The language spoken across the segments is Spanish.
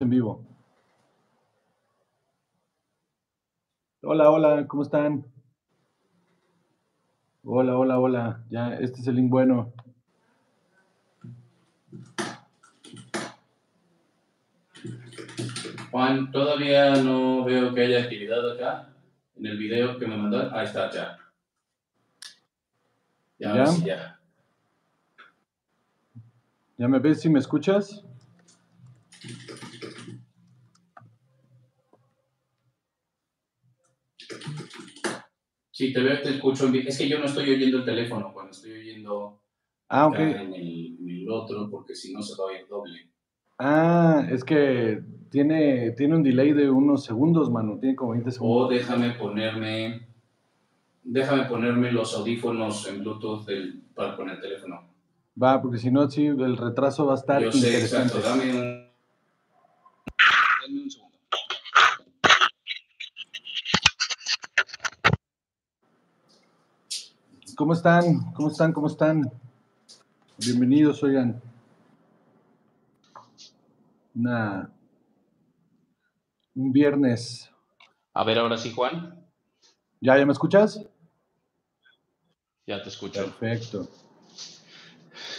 en vivo. Hola, hola, ¿cómo están? Hola, hola, hola. Ya, este es el link bueno. Juan, todavía no veo que haya actividad acá. En el video que me mandaron, ahí está, ya. Ya, ¿Ya? ya. ¿Ya me ves si me escuchas? Sí, te veo, te escucho. Es que yo no estoy oyendo el teléfono cuando estoy oyendo Ah, en, el, en el otro, porque si no se va a oír doble. Ah, es que tiene, tiene un delay de unos segundos, mano. Tiene como 20 O segundos. déjame ponerme, déjame ponerme los audífonos en Bluetooth del, para poner el teléfono. Va, porque si no, sí, el retraso va a estar Yo sé, interesante. exacto. Dame un, dame un segundo. ¿Cómo están? ¿Cómo están? ¿Cómo están? Bienvenidos, oigan. Una, un viernes. A ver, ahora sí, Juan. ¿Ya, ya me escuchas? Ya te escucho. Perfecto.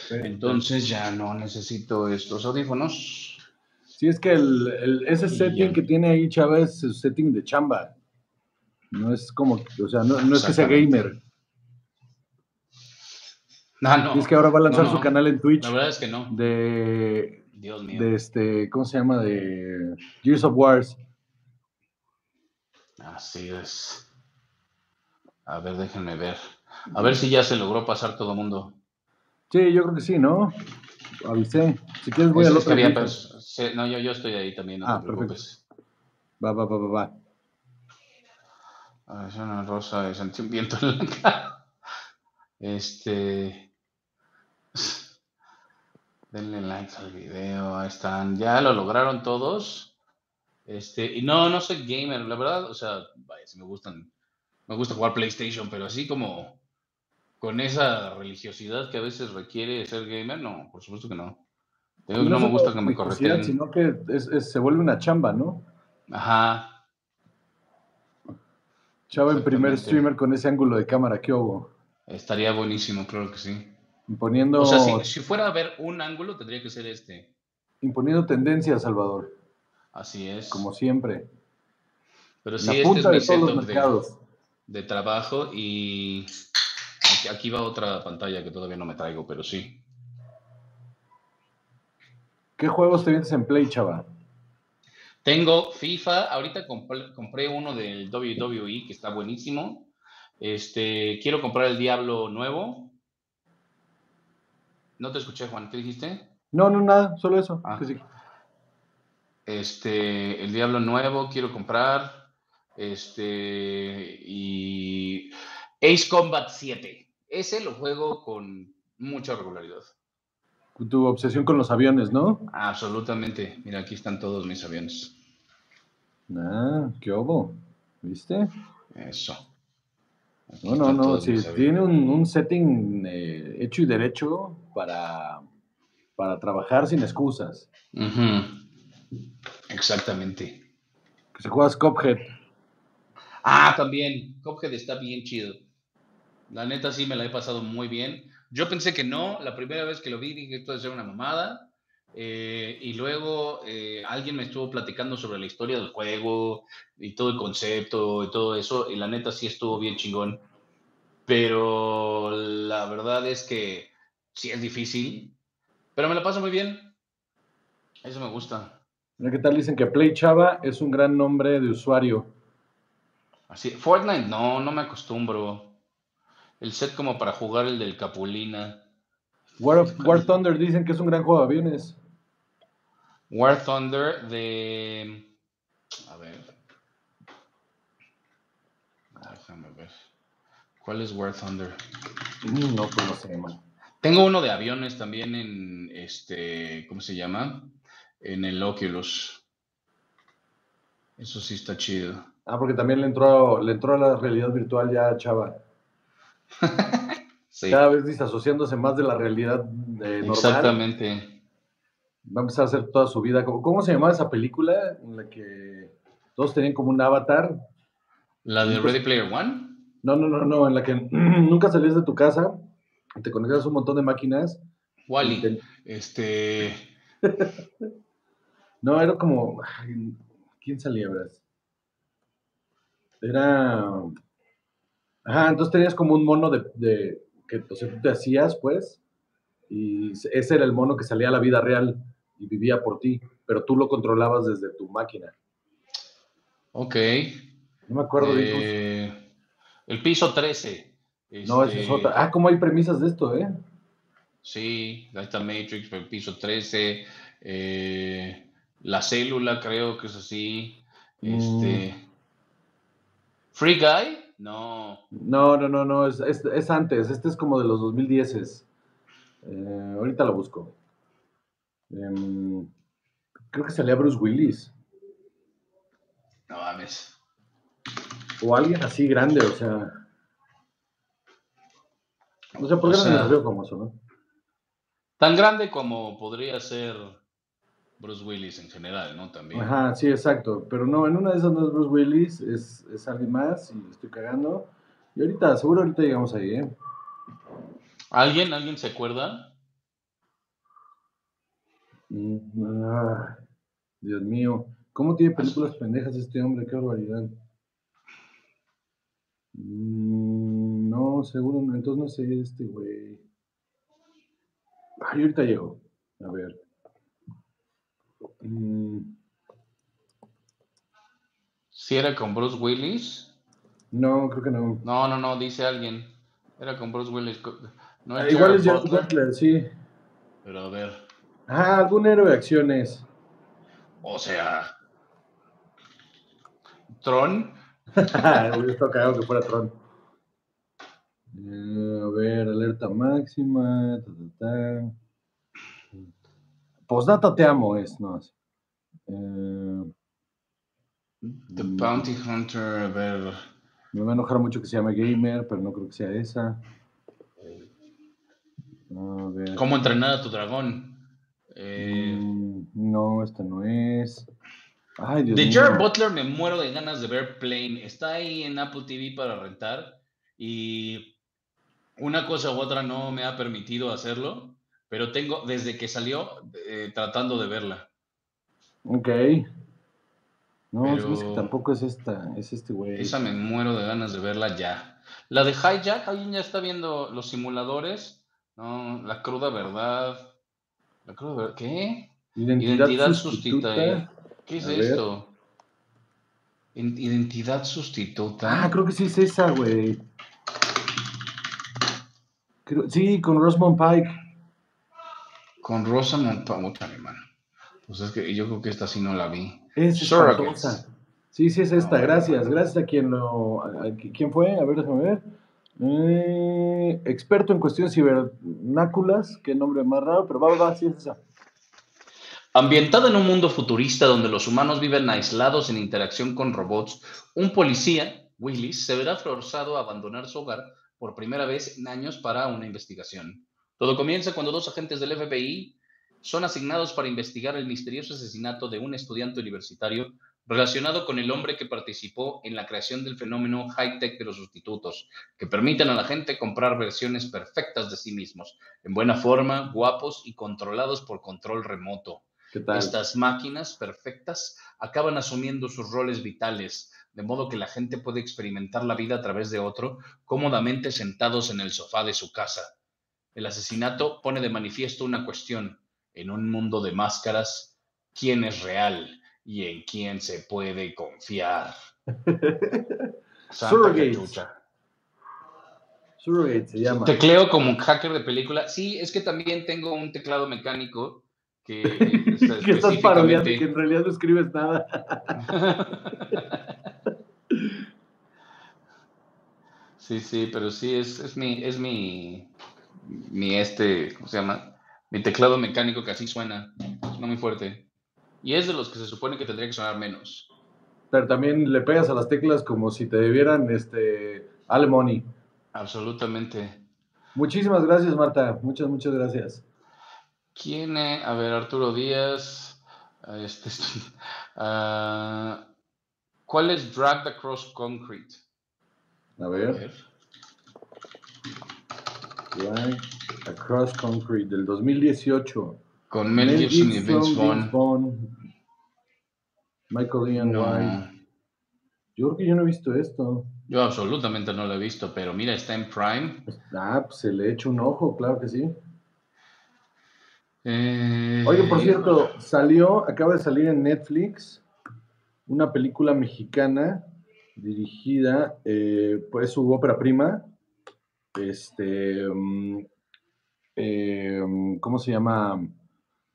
Perfecto. Entonces ya no necesito estos audífonos. Sí, es que el, el- ese Y setting ya. que tiene ahí Chávez es setting de chamba. No es como, o sea, no, no es que sea gamer. No, no. Y es que ahora va a lanzar No, su canal en Twitch La verdad es que no. de, Dios mío. de este, ¿cómo se llama? De Gears of Wars. Así es. A ver, déjenme ver. A ver si ya se logró pasar todo el mundo. Sí, yo creo que sí, ¿no? Avisé. Si quieres voy Es- al es que sí, no, yo, yo estoy ahí también, no Ah, te preocupes. Va, va, va, va, va. A ver, es una rosa sentí un viento en la cara. Este. Denle like al video, ahí están. Ya lo lograron todos. Este, y no, no soy gamer, la verdad, o sea, vaya, si me gustan, me gusta jugar PlayStation, pero así como con esa religiosidad que a veces requiere ser gamer, no, por supuesto que no. Digo no me gusta que me correteen. Sino que es- es- se vuelve una chamba, ¿no? Ajá, Chava en primer streamer con ese ángulo de cámara que hubo. estaría buenísimo, claro que sí. Imponiendo, O sea, si, si fuera a ver un ángulo, tendría que ser este. imponiendo tendencias, Salvador. Así es. Como siempre. Pero sí, la este es punta mi de todos los setup de, mercados. de trabajo y aquí, aquí va otra pantalla que todavía no me traigo, pero sí. ¿Qué juegos te vienes en Play, Chava? Tengo FIFA, ahorita compré, compré uno del WWE que está buenísimo. Este, quiero comprar el Diablo nuevo. No te escuché, Juan, ¿qué dijiste? No, no, nada, solo eso. Ah. sí. Este, el Diablo nuevo quiero comprar. Este, y Ace Combat 7. Ese lo juego con mucha regularidad. Tu obsesión con los aviones, ¿no? Absolutamente. Mira, aquí están todos mis aviones. Ah, qué obo. ¿Viste? Eso. No, no, no. Si tiene un, un setting eh, hecho y derecho para, para trabajar sin excusas. Exactamente. Que se juegas Cuphead. Ah, también. Cuphead está bien chido. La neta sí me la he pasado muy bien. Yo pensé que no. La primera vez que lo vi dije esto debe ser una mamada. Eh, y luego eh, alguien me estuvo platicando sobre la historia del juego y todo el concepto y todo eso. Y la neta sí estuvo bien chingón. Pero la verdad es que sí es difícil. Pero me la paso muy bien. Eso me gusta. Mira qué tal dicen que Play Chava es un gran nombre de usuario. Así, Fortnite no, no me acostumbro. El set como para jugar el del Capulina. War, of- War Thunder dicen que es un gran juego de aviones. War Thunder de... A ver. Déjame ver. ¿Cuál es War Thunder? No, pues no sé, man. Tengo uno de aviones también en este, ¿cómo se llama? En el Oculus. Eso sí está chido. Ah, porque también le entró, le entró a la realidad virtual ya Chava. Sí, Cada vez disasociándose más de la realidad eh, normal. exactamente. va a empezar a hacer toda su vida. ¿Cómo, cómo se llamaba esa película en la que todos tenían como un avatar? ¿La de Ready Player One? No, no, no, no, en la que nunca salías de tu casa, te conectas a un montón de máquinas. Wally. te- Este. No, era como. ¿Quién salía, verás? Era. Ajá, entonces tenías como un mono de. de- que o sea, tú te hacías, pues. Y ese era el mono que salía a la vida real y vivía por ti, pero tú lo controlabas desde tu máquina. Ok. No me acuerdo. Eh, el piso 13. No, esa es Este, otra. Ah, ¿cómo hay premisas de esto, eh? Sí, ahí está Matrix, el piso 13. eh, la célula, creo que es así. Este. Mm. Free Guy? No. No, no, no, no, es, es, es antes. Este es como de los 2010. Eh, ahorita lo busco. Em, creo que salía Bruce Willis. No mames. O alguien así grande, o sea. O sea, por O qué sea- no famoso, ¿no? Tan grande como podría ser Bruce Willis en general, ¿no? También. Ajá, sí, exacto. Pero no, en una de esas no es Bruce Willis, es, es alguien más y estoy cagando. Y ahorita, seguro ahorita llegamos ahí, ¿eh? ¿Alguien? ¿Alguien se acuerda? Mm, ah, Dios mío. ¿Cómo tiene películas pendejas este hombre? Qué barbaridad. Mm, no, seguro no. Entonces no sé este, güey. Ay, ahorita llego. A ver. Mm, Si era con Bruce Willis. no, creo que no. No, no, no, dice alguien. Era con Bruce Willis. No Ah, es igual Gerard es Gerard Butler, Butler, sí. Pero a ver. Ah, algún héroe de acciones. O sea. Tron. Hubiera cagado que fuera Tron. Eh, a ver, alerta máxima. Ta, ta, ta. Postdata te amo es, no es. Eh, The. Bounty Hunter. A ver. me va a enojar mucho que se llame Gamer, pero no creo que sea esa. A ver. ¿Cómo entrenar a tu dragón? Eh, Mm, no, esta no es. Ay, Dios de. Gerard Butler me muero de ganas de ver Plane. Está ahí en Apple TV para rentar. Y una cosa u otra no me ha permitido hacerlo. Pero tengo, desde que salió, eh, tratando de verla. Ok. No, Pero- es que tampoco es esta, es este güey. Esa me muero de ganas de verla ya. La de Hijack, alguien ya está viendo los simuladores. No, la cruda verdad. La cruda verdad. ¿Qué? Identidad, Identidad sustituta. sustituta. ¿Qué es A esto? Identidad sustituta. Ah, creo que sí es esa, güey. Creo- sí, con Rosamund Pike. Con Rosa Montamuta, mi hermano. Pues es que yo creo que esta sí no la vi. Es. Sí, sí es esta. No. Gracias. Gracias a quien lo... a- a- ¿Quién fue? A ver, déjame ver. Eh, experto en cuestiones cibernáculas. Qué nombre más raro, pero va, va, va, sí es esa. Ambientada en un mundo futurista donde los humanos viven aislados en interacción con robots, un policía, Willis, se verá forzado a abandonar su hogar por primera vez en años para una investigación. Todo comienza cuando dos agentes del FBI son asignados para investigar el misterioso asesinato de un estudiante universitario relacionado con el hombre que participó en la creación del fenómeno high-tech de los sustitutos, que permiten a la gente comprar versiones perfectas de sí mismos, en buena forma, guapos y controlados por control remoto. ¿Qué tal? Estas máquinas perfectas acaban asumiendo sus roles vitales, de modo que la gente puede experimentar la vida a través de otro, cómodamente sentados en el sofá de su casa. El asesinato pone de manifiesto una cuestión. En un mundo de máscaras, ¿quién es real y en quién se puede confiar? Santa. Surrogate se llama. Tecleo como un hacker de película. Sí, es que también tengo un teclado mecánico que, está que estás parodiando específicamente- que en realidad no escribes nada. Sí, sí, pero sí, es, es mi, es mi, mi este, ¿cómo se llama? Mi teclado mecánico que así suena, suena muy fuerte. Y es de los que se supone que tendría que sonar menos. Pero también le pegas a las teclas como si te debieran este alimony. Absolutamente. Muchísimas gracias, Marta. Muchas, muchas gracias. ¿Quién es? A ver, Arturo Díaz. ah, Este, ah, ¿Cuál es Dragged Across Concrete? A A ver, Across Concrete del 2018. Con Mel Gibson y Vince Vaughn. Vaughn, Michael Ian No, White. Yo creo que yo no he visto esto. yo absolutamente no lo he visto, pero mira, está en Prime. Ah, pues se le echa un ojo, claro que sí. Eh, Oye, por cierto, salió, acaba de salir en Netflix una película mexicana dirigida, eh, pues su ópera prima, este, mm, eh, ¿cómo se llama?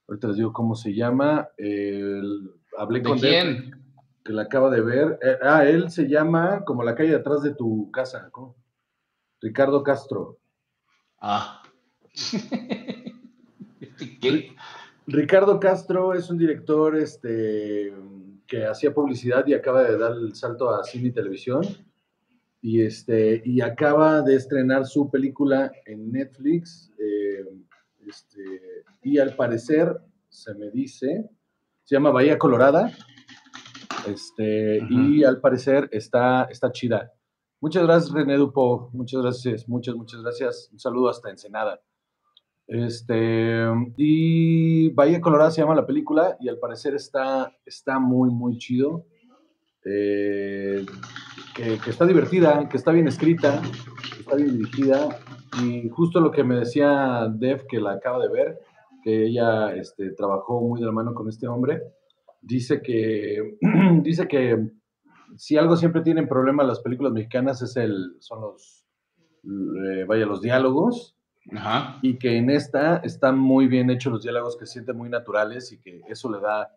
Ahorita les digo cómo se llama. el- hablé ¿De con quién? que la acaba de ver. Eh, ah, él se llama como la calle de atrás de tu casa, ¿cómo? Ricardo Castro. Ah. ¿Qué? Ricardo Castro es un director este, que hacía publicidad y acaba de dar el salto a cine y televisión. Y, este, y acaba de estrenar su película en Netflix. eh, este, y al parecer, se me dice, se llama Bahía Colorada. Este, Ajá. Y al parecer está, está chida. Muchas gracias, René Dupo. Muchas gracias, muchas, muchas gracias. Un saludo hasta Ensenada. Este, y Bahía Colorada se llama la película y al parecer está, está muy, muy chido. Eh, que, que está divertida, que está bien escrita, que está bien dirigida. Y justo lo que me decía Dev, que la acaba de ver, que ella este, trabajó muy de la mano con este hombre, dice que, dice que si algo siempre tienen problema las películas mexicanas es el, son los, eh, vaya, los diálogos Ajá. y que en esta están muy bien hechos los diálogos que sienten muy naturales y que eso le da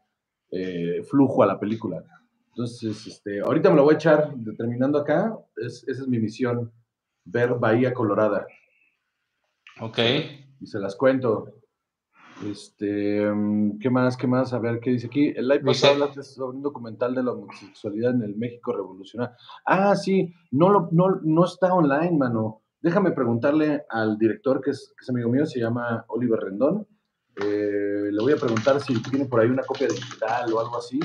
eh, flujo a la película. Entonces, este, ahorita me lo voy a echar, terminando acá, es, esa es mi misión, ver Bahía Colorada, Ok. y se las cuento. Este, mm, ¿qué más? ¿Qué más? A ver, ¿qué dice aquí? El live pasado hablaste sobre un documental de la homosexualidad en el México revolucionario. Ah, sí, no, lo, no, no está online, mano. Déjame preguntarle al director, que es, que es amigo mío, se llama Oliver Rendón. Eh, le voy a preguntar si tiene por ahí una copia digital o algo así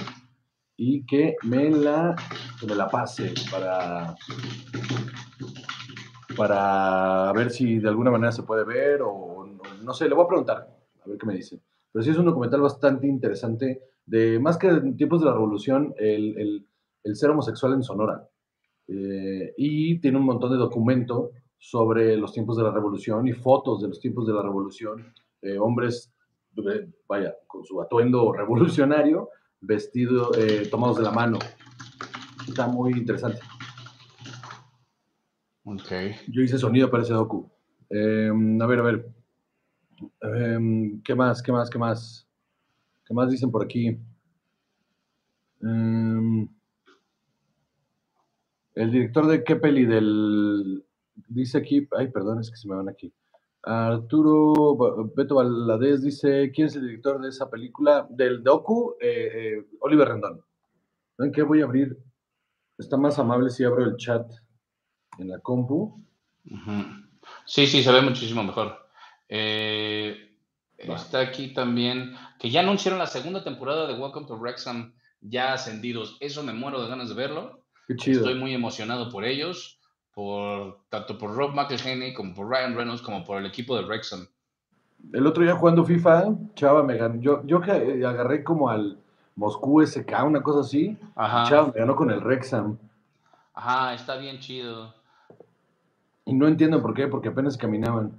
y que me la, que me la pase para, para ver si de alguna manera se puede ver o no, no sé, le voy a preguntar, a ver qué me dice. Pero sí es un documental bastante interesante de, más que tiempos de la revolución, el, el- el ser homosexual en Sonora. Eh, y tiene un montón de documento sobre los tiempos de la revolución y fotos de los tiempos de la revolución. eh, hombres, eh, vaya, con su atuendo revolucionario, vestido, eh, tomados de la mano. Está muy interesante. Ok. Yo hice sonido para ese docu. Eh, a ver, a ver. Eh, ¿Qué más? ¿Qué más? ¿Qué más? ¿Qué más dicen por aquí? Eh, el director de qué peli del... Dice aquí... Ay, perdón, es que se me van aquí. Arturo Beto Valadez dice, ¿quién es el director de esa película? Del docu, eh, eh, Oliver Rendón. ¿Saben qué? Voy a abrir... Está más amable si abro el chat en la compu. Sí, sí, se ve muchísimo mejor. Eh, está aquí también que ya anunciaron la segunda temporada de Welcome to Wrexham ya ascendidos. Eso me muero de ganas de verlo. Qué chido. Estoy muy emocionado por ellos, por tanto por Rob McElhenney como por Ryan Reynolds como por el equipo de Wrexham. El otro día jugando FIFA, Chava me ganó. Yo, yo eh, agarré como al Moscú SK, una cosa así. Ajá. Chava me ganó con el Rexham. Ajá, está bien chido. Y no entiendo por qué, porque apenas caminaban.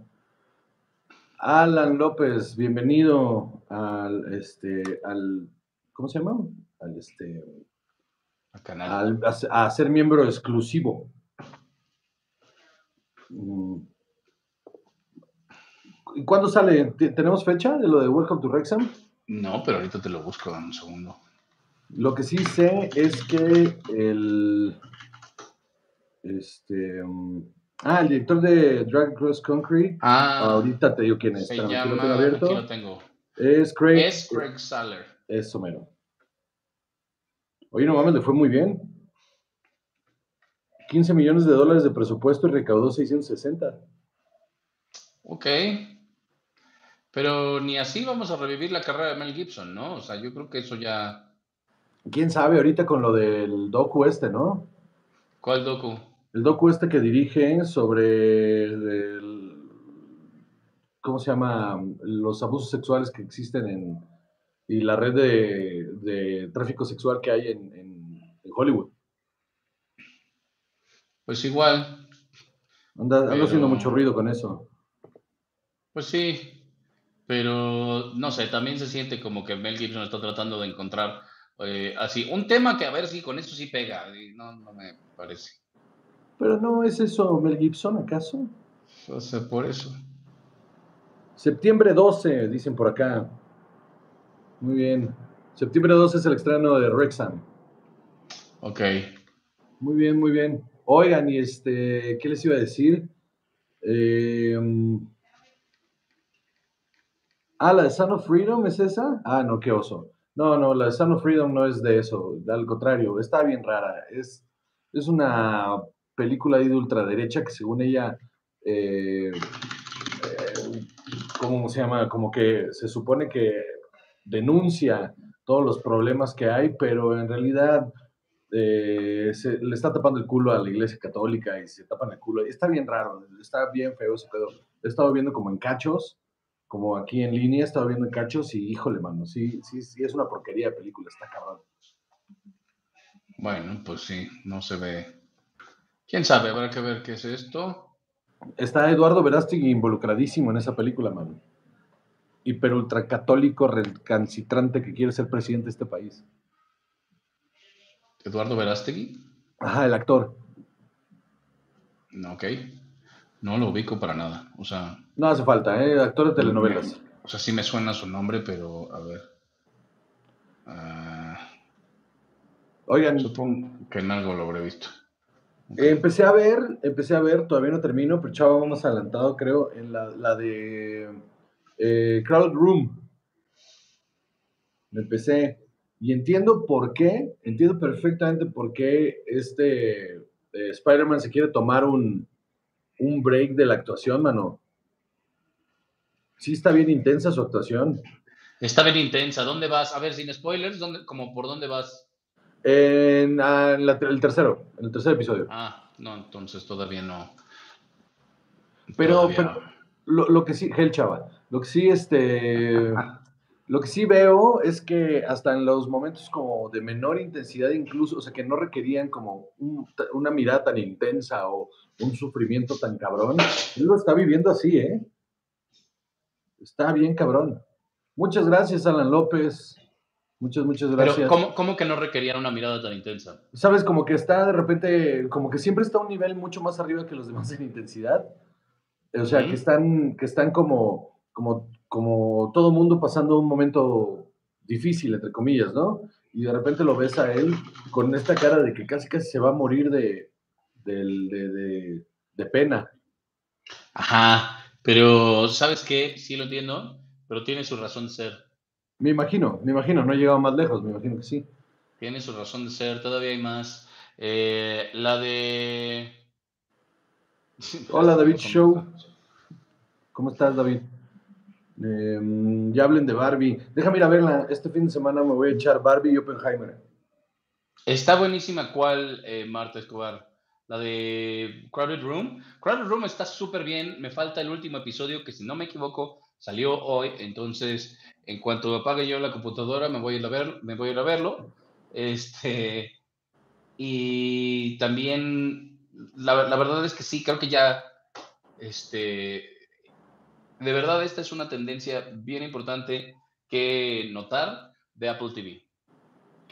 Alan López, bienvenido al, este, al, ¿cómo se llama? Al, este, El canal. al, a, a ser miembro exclusivo. Mm. ¿Y cuándo sale? ¿Te- ¿Tenemos fecha de lo de Welcome to Wrexham? No, pero ahorita te lo busco en un segundo. Lo que sí sé es que el. Este. mm, ah, el director de Drag Cross Concrete. Ah, ahorita te digo quién es. se espérame, aquí lo llama, tengo abierto. aquí lo tengo. Es Craig. Es Craig Saller. Eso mero. Oye, no mames, le fue muy bien. 15 millones de dólares de presupuesto y recaudó 660. Ok. Pero ni así vamos a revivir la carrera de Mel Gibson, ¿no? O sea, yo creo que eso ya. ¿Quién sabe ahorita con lo del docu este, no? ¿Cuál docu? El docu este que dirige sobre el, ¿cómo se llama? Los abusos sexuales que existen en y la red de, de tráfico sexual que hay en, en, en Hollywood. Pues igual. Anda, Pero- haciendo mucho ruido con eso. Pues sí, pero no sé, también se siente como que Mel Gibson está tratando de encontrar eh, así un tema que a ver si con eso sí pega. no me parece. Pero no es eso Mel Gibson, ¿acaso? O sea, por eso. Septiembre 12, dicen por acá. Muy bien. Septiembre 12 es el estreno de Rexham. Ok. Muy bien, muy bien. Oigan, y este, ¿qué les iba a decir? Eh, mm, ah, la de Son of Freedom es esa. Ah, no, qué oso. No, no, la de Son of Freedom no es de eso. Al contrario, está bien rara. Es, es una película de ultraderecha que según ella, eh, eh, ¿cómo se llama? Como que se supone que denuncia todos los problemas que hay, pero en realidad eh, se, le está tapando el culo a la iglesia católica y se tapan el culo. Está bien raro, está bien feo ese pedo. He estado viendo como en cachos, como aquí en línea, he estado viendo en cachos y híjole, mano, sí, sí, sí, es una porquería de película, está cabrón. Bueno, pues sí, no se ve. ¿Quién sabe? Habrá que ver qué es esto. Está Eduardo Verástegui involucradísimo en esa película, mano. Hiper ultracatólico recalcitrante que quiere ser presidente de este país. Eduardo Verástegui. Ajá, el actor. No, Ok. No lo ubico para nada. O sea, No hace falta, ¿eh? Actor de telenovelas. o sea, sí me suena su nombre, pero a ver. Ah, Oigan, supongo que en algo lo habré visto. Eh, empecé a ver, empecé a ver, todavía no termino, pero chavo, vamos adelantado, creo, en la, la de eh, Crowded Room. Me empecé. Y entiendo por qué, entiendo perfectamente por qué este eh, Spider-Man se quiere tomar un, un break de la actuación, mano. Sí está bien intensa su actuación. Está bien intensa. ¿Dónde vas? A ver, sin spoilers, ¿dónde, como por dónde vas? En, ah, en la- el tercero, en el tercer episodio. Ah, no, entonces todavía no. Pero, Todavía pero no. lo, lo que sí, Hel Chava, lo que sí, este, lo que sí veo es que hasta en los momentos como de menor intensidad incluso, o sea, que no requerían como un- una mirada tan intensa o un sufrimiento tan cabrón, él lo está viviendo así, ¿eh? Está bien cabrón. Muchas gracias, Alan López. Muchas, muchas gracias. Pero, ¿cómo, cómo que no requerían una mirada tan intensa? Sabes, como que está de repente, como que siempre está a un nivel mucho más arriba que los demás en intensidad. O sea, que están, que están como, como, como todo mundo pasando un momento difícil, entre comillas, ¿no? Y de repente lo ves a él con esta cara de que casi casi se va a morir de, de- de pena. Ajá, pero ¿sabes qué? Sí lo entiendo, pero tiene su razón de ser. Me imagino, me imagino, no he llegado más lejos, me imagino que sí. Tiene su razón de ser, todavía hay más. Eh, la de... Hola, David Show. ¿Cómo estás, David? Eh, ya hablen de Barbie. Déjame ir a verla. Este fin de semana me voy a echar Barbie y Oppenheimer. Está buenísima cuál, eh, Marta Escobar. La de Crowded Room. Crowded Room está súper bien. Me falta el último episodio que, si no me equivoco, salió hoy. Entonces, en cuanto apague yo la computadora, me voy a ir a, ver, me voy a, ir a verlo. Este, y también, la, la verdad es que sí, creo que ya, este, de verdad esta es una tendencia bien importante que notar de Apple TV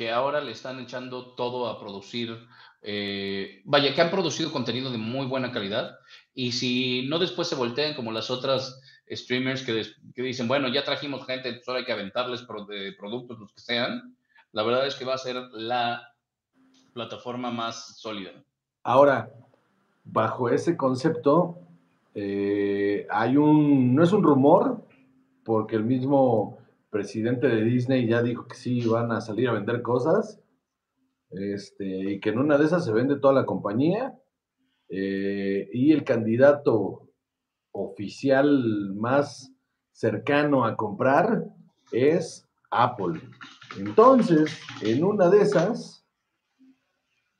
que ahora le están echando todo a producir, eh, vaya, que han producido contenido de muy buena calidad y si no después se voltean como las otras streamers que, dicen, bueno, ya trajimos gente, ahora hay que aventarles de productos, los que sean, la verdad es que va a ser la plataforma más sólida. Ahora, bajo ese concepto, eh, hay un, no es un rumor, porque el mismo presidente de Disney ya dijo que sí van a salir a vender cosas, este, y que en una de esas se vende toda la compañía, eh, y el candidato oficial más cercano a comprar es Apple. Entonces, en una de esas,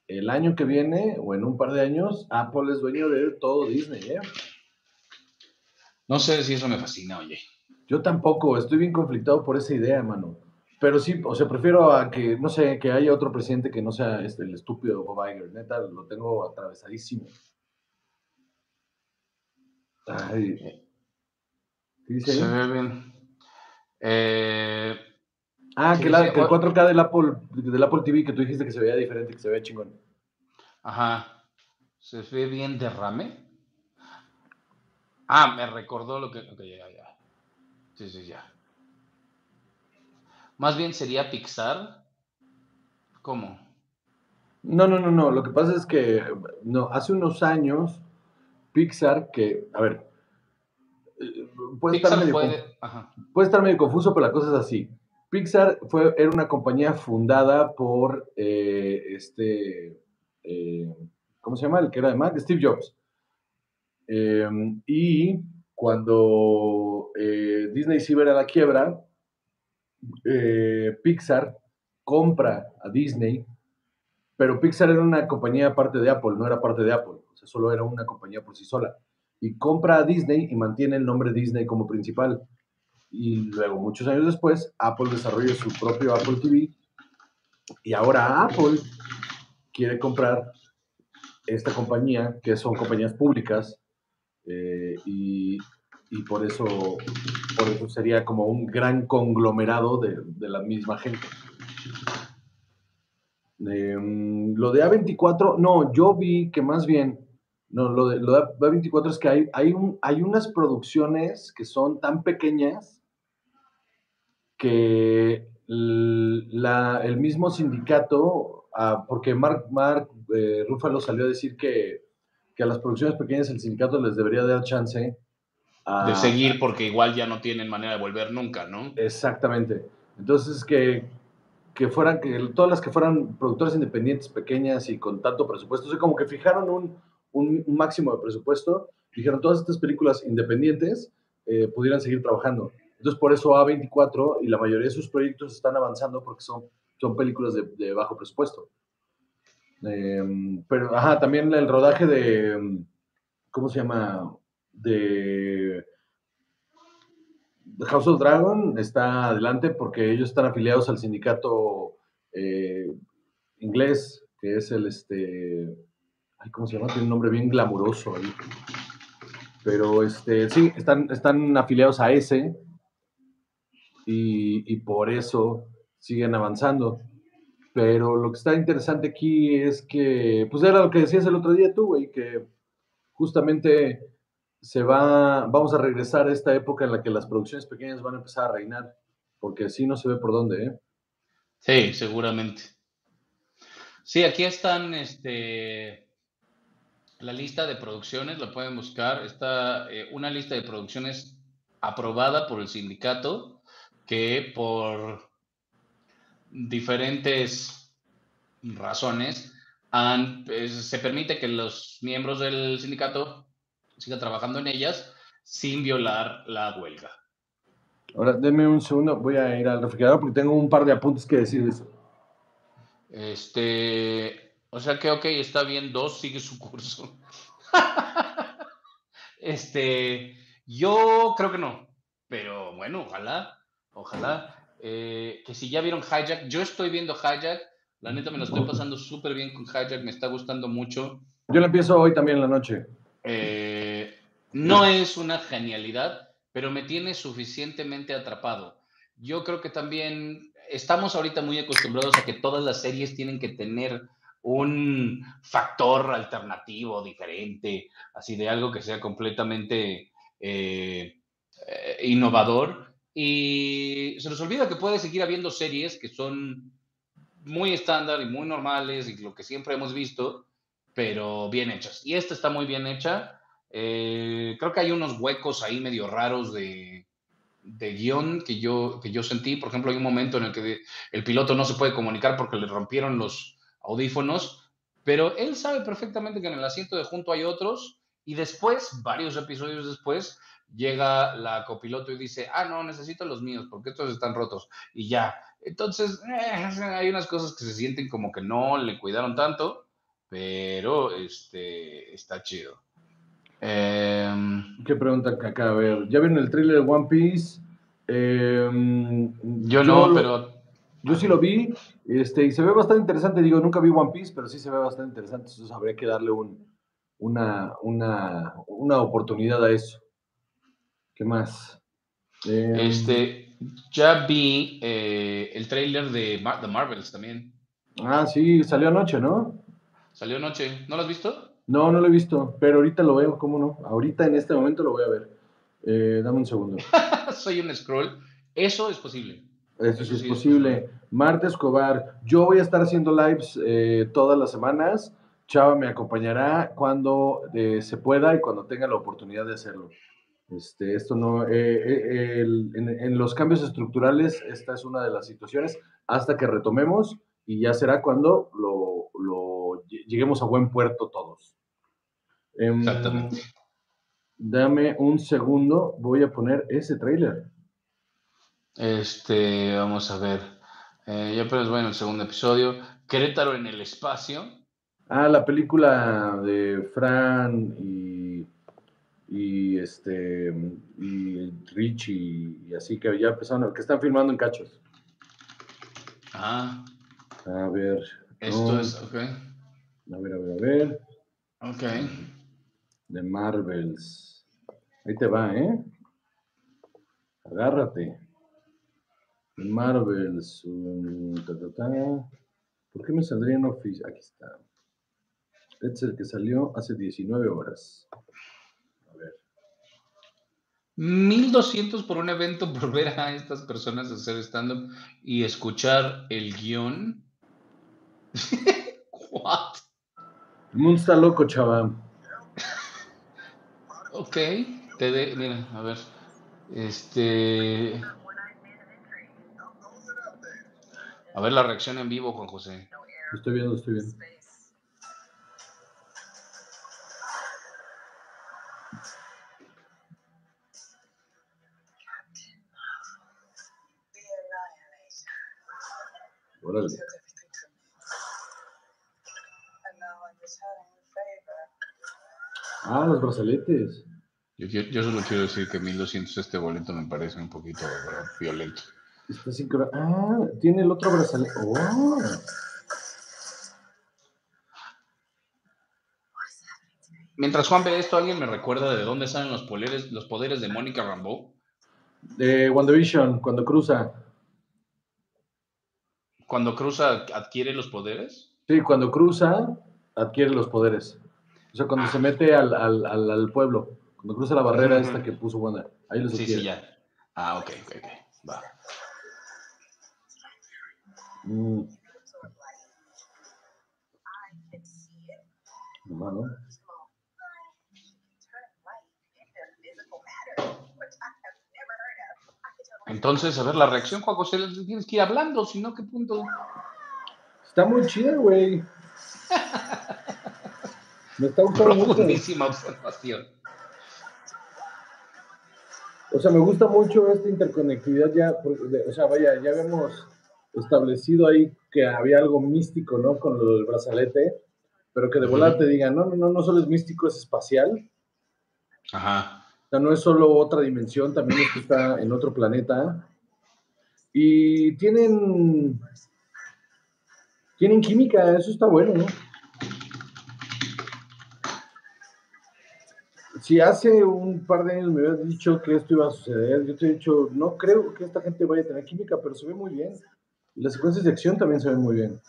el año que viene o en un par de años, Apple es dueño de todo Disney, ¿eh? No sé si eso me fascina, oye. Yo tampoco, estoy bien conflictado por esa idea, mano. Pero sí, o sea, prefiero a que, no sé, que haya otro presidente que no sea este, el estúpido Bob Iger. Neta, lo tengo atravesadísimo. Ay. ¿Qué dice Se ve bien. Eh, ah, que, la, el 4K del Apple, del Apple TV que tú dijiste que se veía diferente, que se veía chingón. Ajá. ¿Se ve bien derrame? Ah, me recordó lo que... Ok, ya, ya. Sí, sí, ya. Más bien sería Pixar. ¿Cómo? No, no, no, no. Lo que pasa es que no, hace unos años Pixar, que, a ver, puede, estar medio, puede... estar medio confuso, pero la cosa es así. Pixar fue, era una compañía fundada por eh, este, eh, ¿cómo se llama? El que era de Mac, Steve Jobs. Em, y cuando eh, Disney se iba a la quiebra, Pixar compra a Disney, pero Pixar era una compañía parte de Apple, no era parte de Apple, o sea, solo era una compañía por sí sola y compra a Disney y mantiene el nombre Disney como principal. Y luego, muchos años después, Apple desarrolla su propio Apple TV y ahora Apple quiere comprar esta compañía, que son compañías públicas, eh, y, por, eso, por eso sería como un gran conglomerado de, la misma gente. Em, lo de A24, no, yo vi que más bien no, lo de, lo de B24 es que hay, hay, un, hay unas producciones que son tan pequeñas que el mismo sindicato, ah, porque Mark, Mark eh, salió a decir que, a las producciones pequeñas el sindicato les debería dar chance de seguir porque igual ya no tienen manera de volver nunca, ¿no? Exactamente. Entonces que, que fueran, que todas las que fueran productoras independientes pequeñas y con tanto presupuesto, o sea, como que fijaron un, un, máximo de presupuesto, dijeron todas estas películas independientes eh, pudieran seguir trabajando. Entonces, por eso A24 y la mayoría de sus proyectos están avanzando porque son, son películas de, bajo presupuesto. Em, pero, ajá, también el rodaje de, ¿cómo se llama? De, House of Dragon está adelante porque ellos están afiliados al sindicato eh, inglés, que es el, este, ¿cómo se llama? Tiene un nombre bien glamuroso ahí. Pero este, sí, están, están afiliados a ese y, por eso siguen avanzando. Pero lo que está interesante aquí es que, pues era lo que decías el otro día tú, güey, que justamente se va, vamos a regresar a esta época en la que las producciones pequeñas van a empezar a reinar, porque así no se ve por dónde, ¿eh? Sí, seguramente. Sí, aquí están, este, la lista de producciones, lo pueden buscar, está eh, una lista de producciones aprobada por el sindicato que por diferentes razones pues, se permite que los miembros del sindicato sigan trabajando en ellas sin violar la huelga. Ahora, denme un segundo, voy a ir al refrigerador porque tengo un par de apuntes que decir de eso. Este, o sea que, ok, está bien, dos sigue su curso. este, yo creo que no, pero bueno, ojalá, ojalá. Eh, que si ya vieron Hijack, yo estoy viendo Hijack, la neta me lo estoy pasando súper bien con Hijack, me está gustando mucho. Yo lo empiezo hoy también en la noche. Eh, no es una genialidad, pero me tiene suficientemente atrapado. Yo creo que también estamos ahorita muy acostumbrados a que todas las series tienen que tener un factor alternativo, diferente, así de algo que sea completamente eh, eh, innovador. Y se nos olvida que puede seguir habiendo series que son muy estándar y muy normales y lo que siempre hemos visto, pero bien hechas. Y esta está muy bien hecha. Eh, creo que hay unos huecos ahí medio raros de, de guion que yo, que yo sentí. Por ejemplo, hay un momento en el que el piloto no se puede comunicar porque le rompieron los, audífonos, pero él sabe perfectamente que en el asiento de junto hay otros Y después, varios episodios después, llega la copiloto y dice, ah, no, necesito los míos porque estos están rotos. Y ya. Entonces, eh, hay unas cosas que se sienten como que no le cuidaron tanto, pero este, está chido. Em, ¿Qué pregunta acá? A ver, ¿ya vieron el thriller de One Piece? Em, yo, no, pero... Yo sí lo vi, este, y se ve bastante interesante. Digo, nunca vi One Piece, pero sí se ve bastante interesante. Entonces habría que darle un, una, una, una oportunidad a eso. ¿Qué más? Em, este, ya vi eh, el trailer de The Marvels también. Ah, sí, salió anoche, ¿no? Salió anoche. ¿No lo has visto? No, no lo he visto, pero ahorita lo veo, ¿cómo no? Ahorita en este momento lo voy a ver. Eh, dame un segundo. Soy un scroll. Eso es posible. Eso, sí es posible. Marta Escobar, yo voy a estar haciendo lives eh, todas las semanas. Chava me acompañará cuando eh, se pueda y cuando tenga la oportunidad de hacerlo. Este, esto no, en, en, los cambios estructurales, esta es una de las situaciones hasta que retomemos y ya será cuando lo, lo lleguemos a buen puerto todos. Em, Exactamente. Dame un segundo, voy a poner ese trailer. Este, vamos a ver. Eh, ya apenas voy en el segundo episodio. Querétaro en el espacio. Ah, la película de Fran y, y este y Richie y así que ya empezaron, que están filmando en cachos. Ah. A ver. Esto es, ok. A ver, a ver, a ver. Ok de Marvels. Ahí te va, ¿eh? Agárrate. Marvels. ¿Por qué me saldría en Office? Aquí está. Este es el que salió hace 19 horas. A ver. 1200 por un evento por ver a estas personas hacer stand-up y escuchar el guion. What? El mundo está loco, chaval. Ok, te de, mira, a ver. Este. A ver la reacción en vivo, Juan José. Estoy viendo, estoy viendo. Órale. Ah, los brazaletes. Yo, yo, solo quiero decir que 1200 este boleto me parece un poquito violento. Está Ah, tiene el otro brazalete. Oh. Mientras Juan ve esto, ¿alguien me recuerda de dónde salen los poderes, los poderes de Mónica Rambeau? De WandaVision, cuando cruza. ¿Cuando cruza adquiere los poderes? Sí, cuando cruza adquiere los poderes. O sea, cuando se mete al, al, al, pueblo, cuando cruza la barrera esta que puso Wanda, ahí los Sí, sí, ya. Ah, ok, ok, ok. Va. Mm. ¿no? Entonces, a ver, la reacción, Juan José, tienes que ir hablando, si no, ¿qué punto? Está muy chida, güey. Me está gustando Profundísima observación. O sea, me gusta mucho esta interconectividad ya, o sea, vaya, ya habíamos establecido ahí que había algo místico, ¿no? Con lo del brazalete, pero que de volada te digan, no, no, no, no solo es místico, es espacial. Ajá. Sea, no es solo otra dimensión, también es que está en otro planeta. Y tienen, tienen química, eso está bueno, ¿no? si hace un par de años me hubieras dicho que esto iba a suceder, yo te he dicho, no creo que esta gente vaya a tener química, pero se ve muy bien. Y las secuencias de acción también se ven muy bien.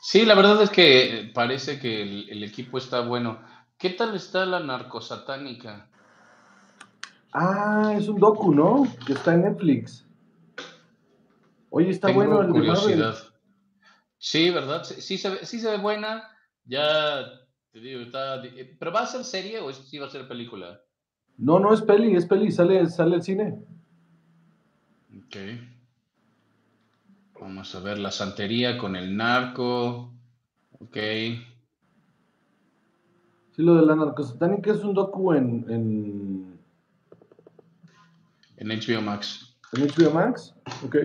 Sí, la verdad es que parece que el, equipo está bueno. ¿Qué tal está la narcosatánica? Ah, es un docu, ¿no? Que está en Netflix. Oye, está bueno el curiosidad. Sí, ¿verdad? Sí, se ve, sí se ve buena. Ya eh, ¿Pero va a ser serie o sí va a ser película? No, no es peli, es peli, sale, sale el cine. Ok. Vamos a ver la santería con el narco. Ok. Sí, lo de la narcosatánica es un docu en, en, En HBO Max. en HBO Max. Ok.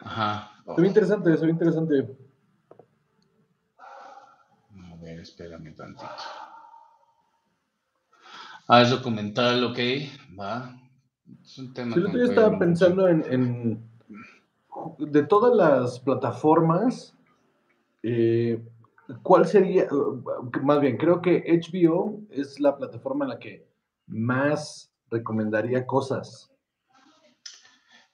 Ajá. Se ve interesante, se ve interesante. A ver, espérame tantito. Ah, es documental, ok, va. Es un tema Sí, puede estaba pensando en, en- de todas las plataformas, eh, ¿cuál sería? Más bien, creo que HBO es la plataforma en la que más recomendaría cosas.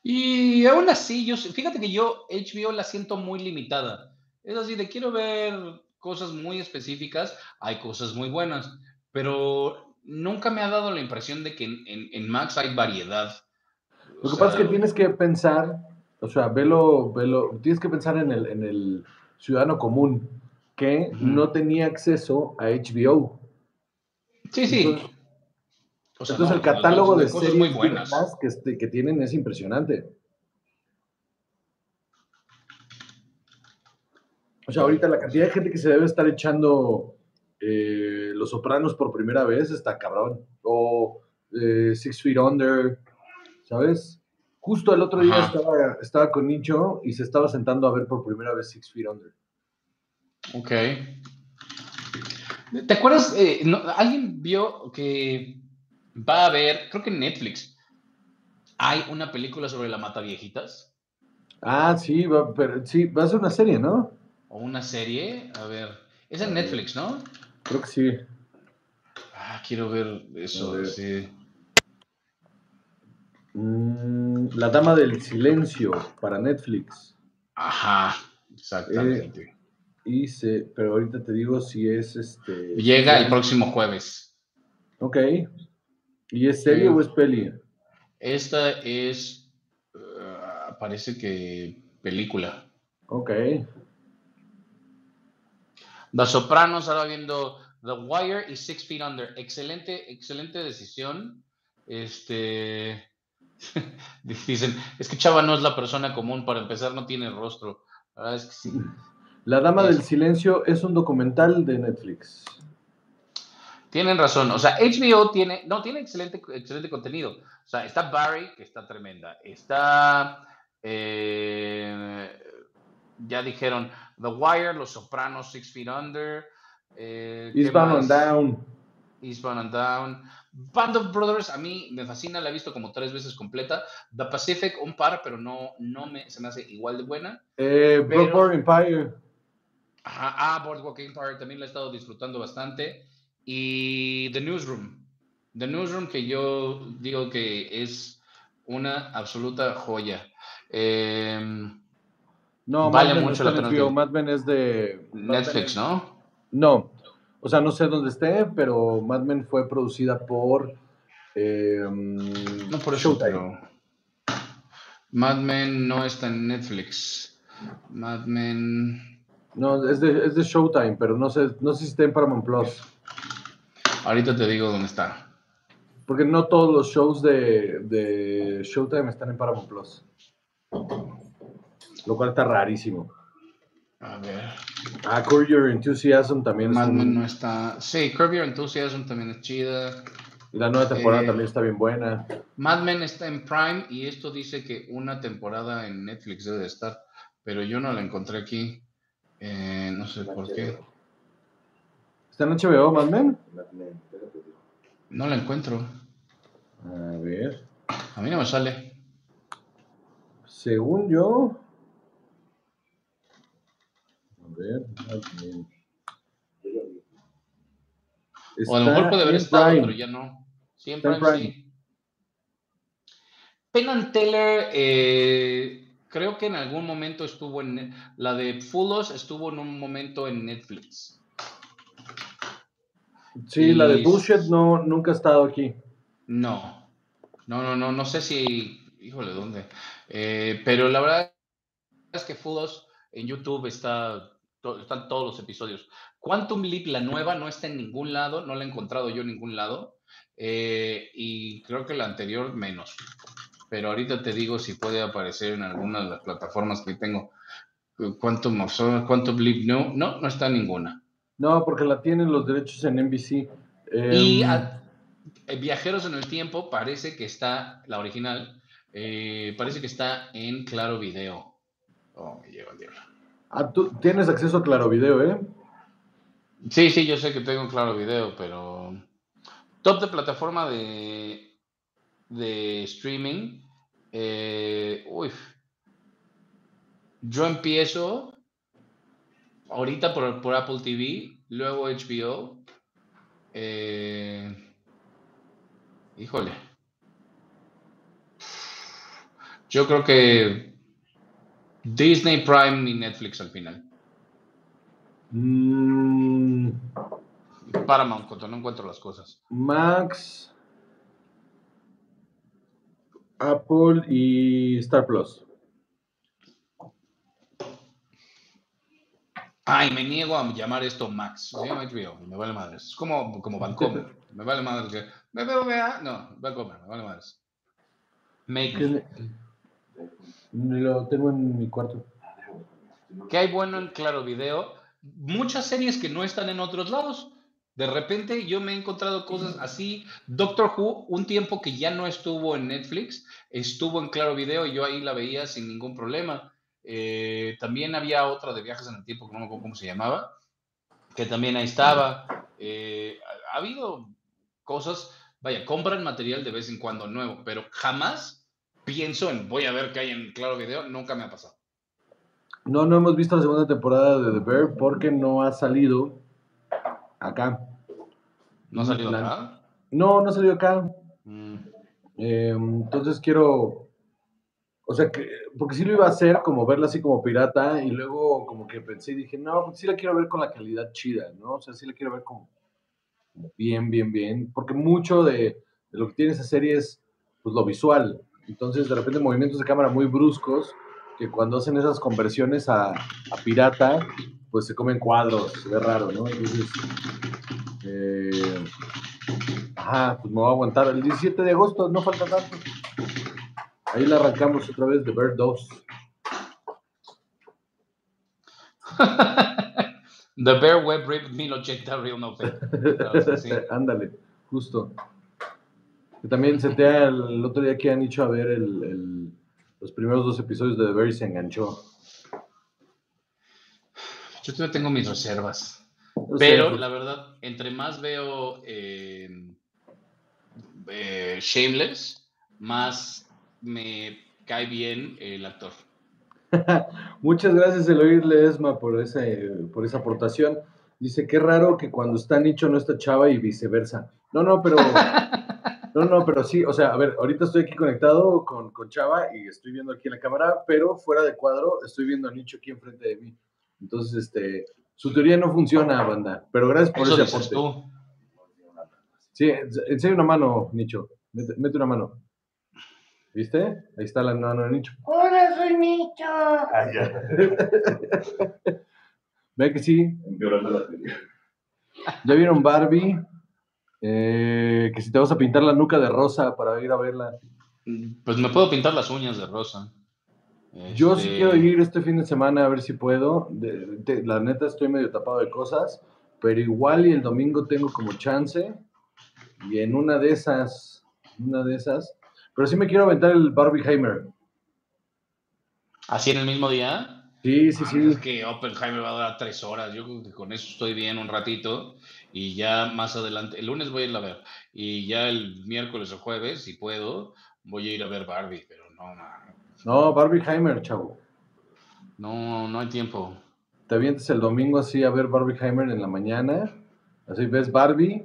Y aún así, yo, fíjate que yo HBO la siento muy limitada. Es así, de quiero ver cosas muy específicas, hay cosas muy buenas, pero nunca me ha dado la impresión de que en, en- en Max hay variedad. O Lo que pasa es que tienes que pensar, o sea, velo, velo, tienes que pensar en el, en el ciudadano común que no tenía acceso a HBO. Sí, sí. Entonces- O sea, Entonces no, el catálogo de series muy y buenas. demás que, este- que tienen es impresionante. O sea, ahorita la cantidad de gente que se debe estar echando eh, Los Sopranos por primera vez está cabrón. O eh, Six Feet Under, ¿sabes? Justo el otro día estaba, estaba con Nicho y se estaba sentando a ver por primera vez Six Feet Under. Ok. ¿Te acuerdas? eh, no, ¿Alguien vio que va a haber, creo que en Netflix, hay una película sobre la mata viejitas? Ah, sí, va, pero, sí, va a ser una serie, ¿no? ¿O una serie? A ver, es en. Netflix, ¿no? Creo que sí. Ah, quiero ver eso, ver. sí. Mm, la Dama del Silencio para Netflix. Ajá, exactamente. Y se, pero ahorita te digo si es este. Llega el próximo jueves. Ok. ¿Y es serie Sí. o es peli? Esta es, ah, parece que película. Ok. The Sopranos, ahora viendo The Wire y Six Feet Under. Excelente, excelente decisión. Este. Dicen, es que Chava no es la persona común, para empezar no tiene rostro. La es que sí. La Dama del Silencio es un documental de Netflix. Tienen razón. O sea, HBO tiene, no, tiene excelente, excelente contenido. O sea, está Barry, que está tremenda. Está, eh, ya dijeron, The Wire, Los Sopranos, Six Feet Under. eh, ¿qué Eastbound and Down. Eastbound and Down. Band of Brothers, a mí me fascina, la he visto como tres veces completa. The Pacific, un par, pero no, no me, se me hace igual de buena. Eh, Pero- Empire. Ajá, ah, Boardwalk Empire también la he estado disfrutando bastante. Y The Newsroom. The Newsroom, que yo digo que es una absoluta joya. Em, No, Vale Mad mucho no la pena HBO, Mad Men es de. Netflix, ¿no? No. O sea, no sé dónde esté, pero Mad Men fue producida por. eh, No por Showtime. pero. Mad Men no está en Netflix. Mad Men. No, es de, es de Showtime, pero no sé, no sé si está en Paramount Plus. Ahorita te digo dónde está. Porque no todos los shows de, de Showtime están en Paramount Plus. Lo cual está rarísimo. A ver. Ah, Curb Your Enthusiasm también es Mad un- Men no está. Sí, Curb Your Enthusiasm también es chida. Y la nueva temporada Eh, también está bien buena. Mad Men está en Prime y esto dice que una temporada en Netflix debe de estar, pero yo no la encontré aquí. Eh, no sé por qué. ¿Está en HBO, Mad Men? No la encuentro. A ver. A mí no me sale. Según yo. A ver, Mad Men. O a lo mejor puede haber estado, Prime. pero ya no. Sí, en Prime, Prime. sí. Penn and Teller, eh, creo que en algún momento estuvo en. La de Fullos estuvo en un momento en Netflix. Sí, la de Bullshit no, nunca ha estado aquí. No, no, no, no, no sé si, híjole, ¿dónde? Eh, pero la verdad es que Fullos en YouTube está, to- están todos los episodios. Quantum Leap, la nueva, no está en ningún lado, no la he encontrado yo en ningún lado. eh, y creo que la anterior menos. Pero ahorita te digo si puede aparecer en alguna de las plataformas que tengo. Quantum Quantum Leap, no, no, no está en ninguna. No, porque la tienen los derechos en NBC. y Em, a- eh, Viajeros en el Tiempo parece que está, la original, eh, parece que está en Claro Video. Oh, me lleva el diablo. ah, tú tienes acceso a Claro Video, ¿eh? Sí, sí, yo sé que tengo Claro Video, pero top de plataforma de, de streaming. eh, uy, yo empiezo ahorita por, por Apple TV, luego HBO. eh, híjole. Yo creo que Disney Prime y Netflix al final. Mm, Paramount, cuando no encuentro las cosas. Max, Apple y Star Plus. Ay, me niego a llamar esto Max. Llama HBO, me vale madres. Es como, como Vancomer. Me vale madres. que- ¿Me veo vea? No, Vancomer, me vale madres. Make. Lo tengo en mi cuarto. ¿Qué hay bueno en Claro Video? Muchas series que no están en otros lados. De repente yo me he encontrado cosas así. Doctor Who, un tiempo que ya no estuvo en Netflix, estuvo en Claro Video y yo ahí la veía sin ningún problema. Eh, también había otra de viajes en el tiempo, que no me acuerdo cómo se llamaba, que también ahí estaba. Eh, ha, ha habido cosas, vaya, compran material de vez en cuando nuevo, pero jamás pienso en voy a ver qué hay en Claro Video, nunca me ha pasado. No, no hemos visto la segunda temporada de The Bear porque no ha salido acá. ¿No ha salido nada? No, no ha salido acá. Mm. Eh, entonces quiero, o sea, que, porque sí lo iba a hacer, como verla así como pirata, y luego como que pensé y dije, no, pues sí la quiero ver con la calidad chida, ¿no? O sea, sí la quiero ver como, bien, bien, bien, porque mucho de, lo que tiene esa serie es pues lo visual. Entonces, de repente, movimientos de cámara muy bruscos, que cuando hacen esas conversiones a, a pirata, pues se comen cuadros, se ve raro, ¿no? Entonces, eh, Ajá, pues me voy a aguantar. El 17 de agosto, no falta tanto. Ahí la arrancamos otra vez de Bird 2. The Bear Web Rip 1080 Real No sí. Ándale, justo. Que también setea el, el otro día que han hecho a ver el, el- los primeros dos episodios de The Bear y se enganchó. Yo todavía tengo mis reservas. No Pero pues, la verdad, entre más veo eh, eh, Shameless, más me cae bien el actor. Muchas gracias, Eloy Ledesma, por, ese, por esa aportación. Dice, qué raro que cuando está Nicho no está Chava y viceversa. No, no, pero... No, no, pero sí, o sea, a ver, ahorita estoy aquí conectado con, con Chava y estoy viendo aquí en la cámara, pero fuera de cuadro estoy viendo a Nicho aquí enfrente de mí. Entonces, este, su teoría no funciona, banda, pero gracias por Eso ese aporte. tú. Sí, ens- enseña una mano, Nicho. Mete, mete una mano. ¿Viste? Ahí está la mano de Nicho. Hola, soy Nicho. Ah, ya. Ve que sí, Empeorando la teoría. ya vieron Barbie. Eh, que si te vas a pintar la nuca de rosa para ir a verla. Pues me puedo pintar las uñas de rosa. Yo sí Este, quiero ir este fin de semana a ver si puedo. De- de- la neta estoy medio tapado de cosas, pero igual y el domingo tengo como chance. Y en una de esas, una de esas. Pero sí me quiero aventar el Barbieheimer. ¿Así en el mismo día? Sí, sí, Ah, sí. Es que Oppenheimer va a durar tres horas. Yo creo que con eso estoy bien un ratito. Y ya más adelante, el lunes voy a ir a ver. Y ya el miércoles o jueves, si puedo, voy a ir a ver Barbie. Pero no, man, No, Barbieheimer, chavo. no, no hay tiempo. Te avientes el domingo así a ver Barbieheimer en la mañana. Así ves Barbie,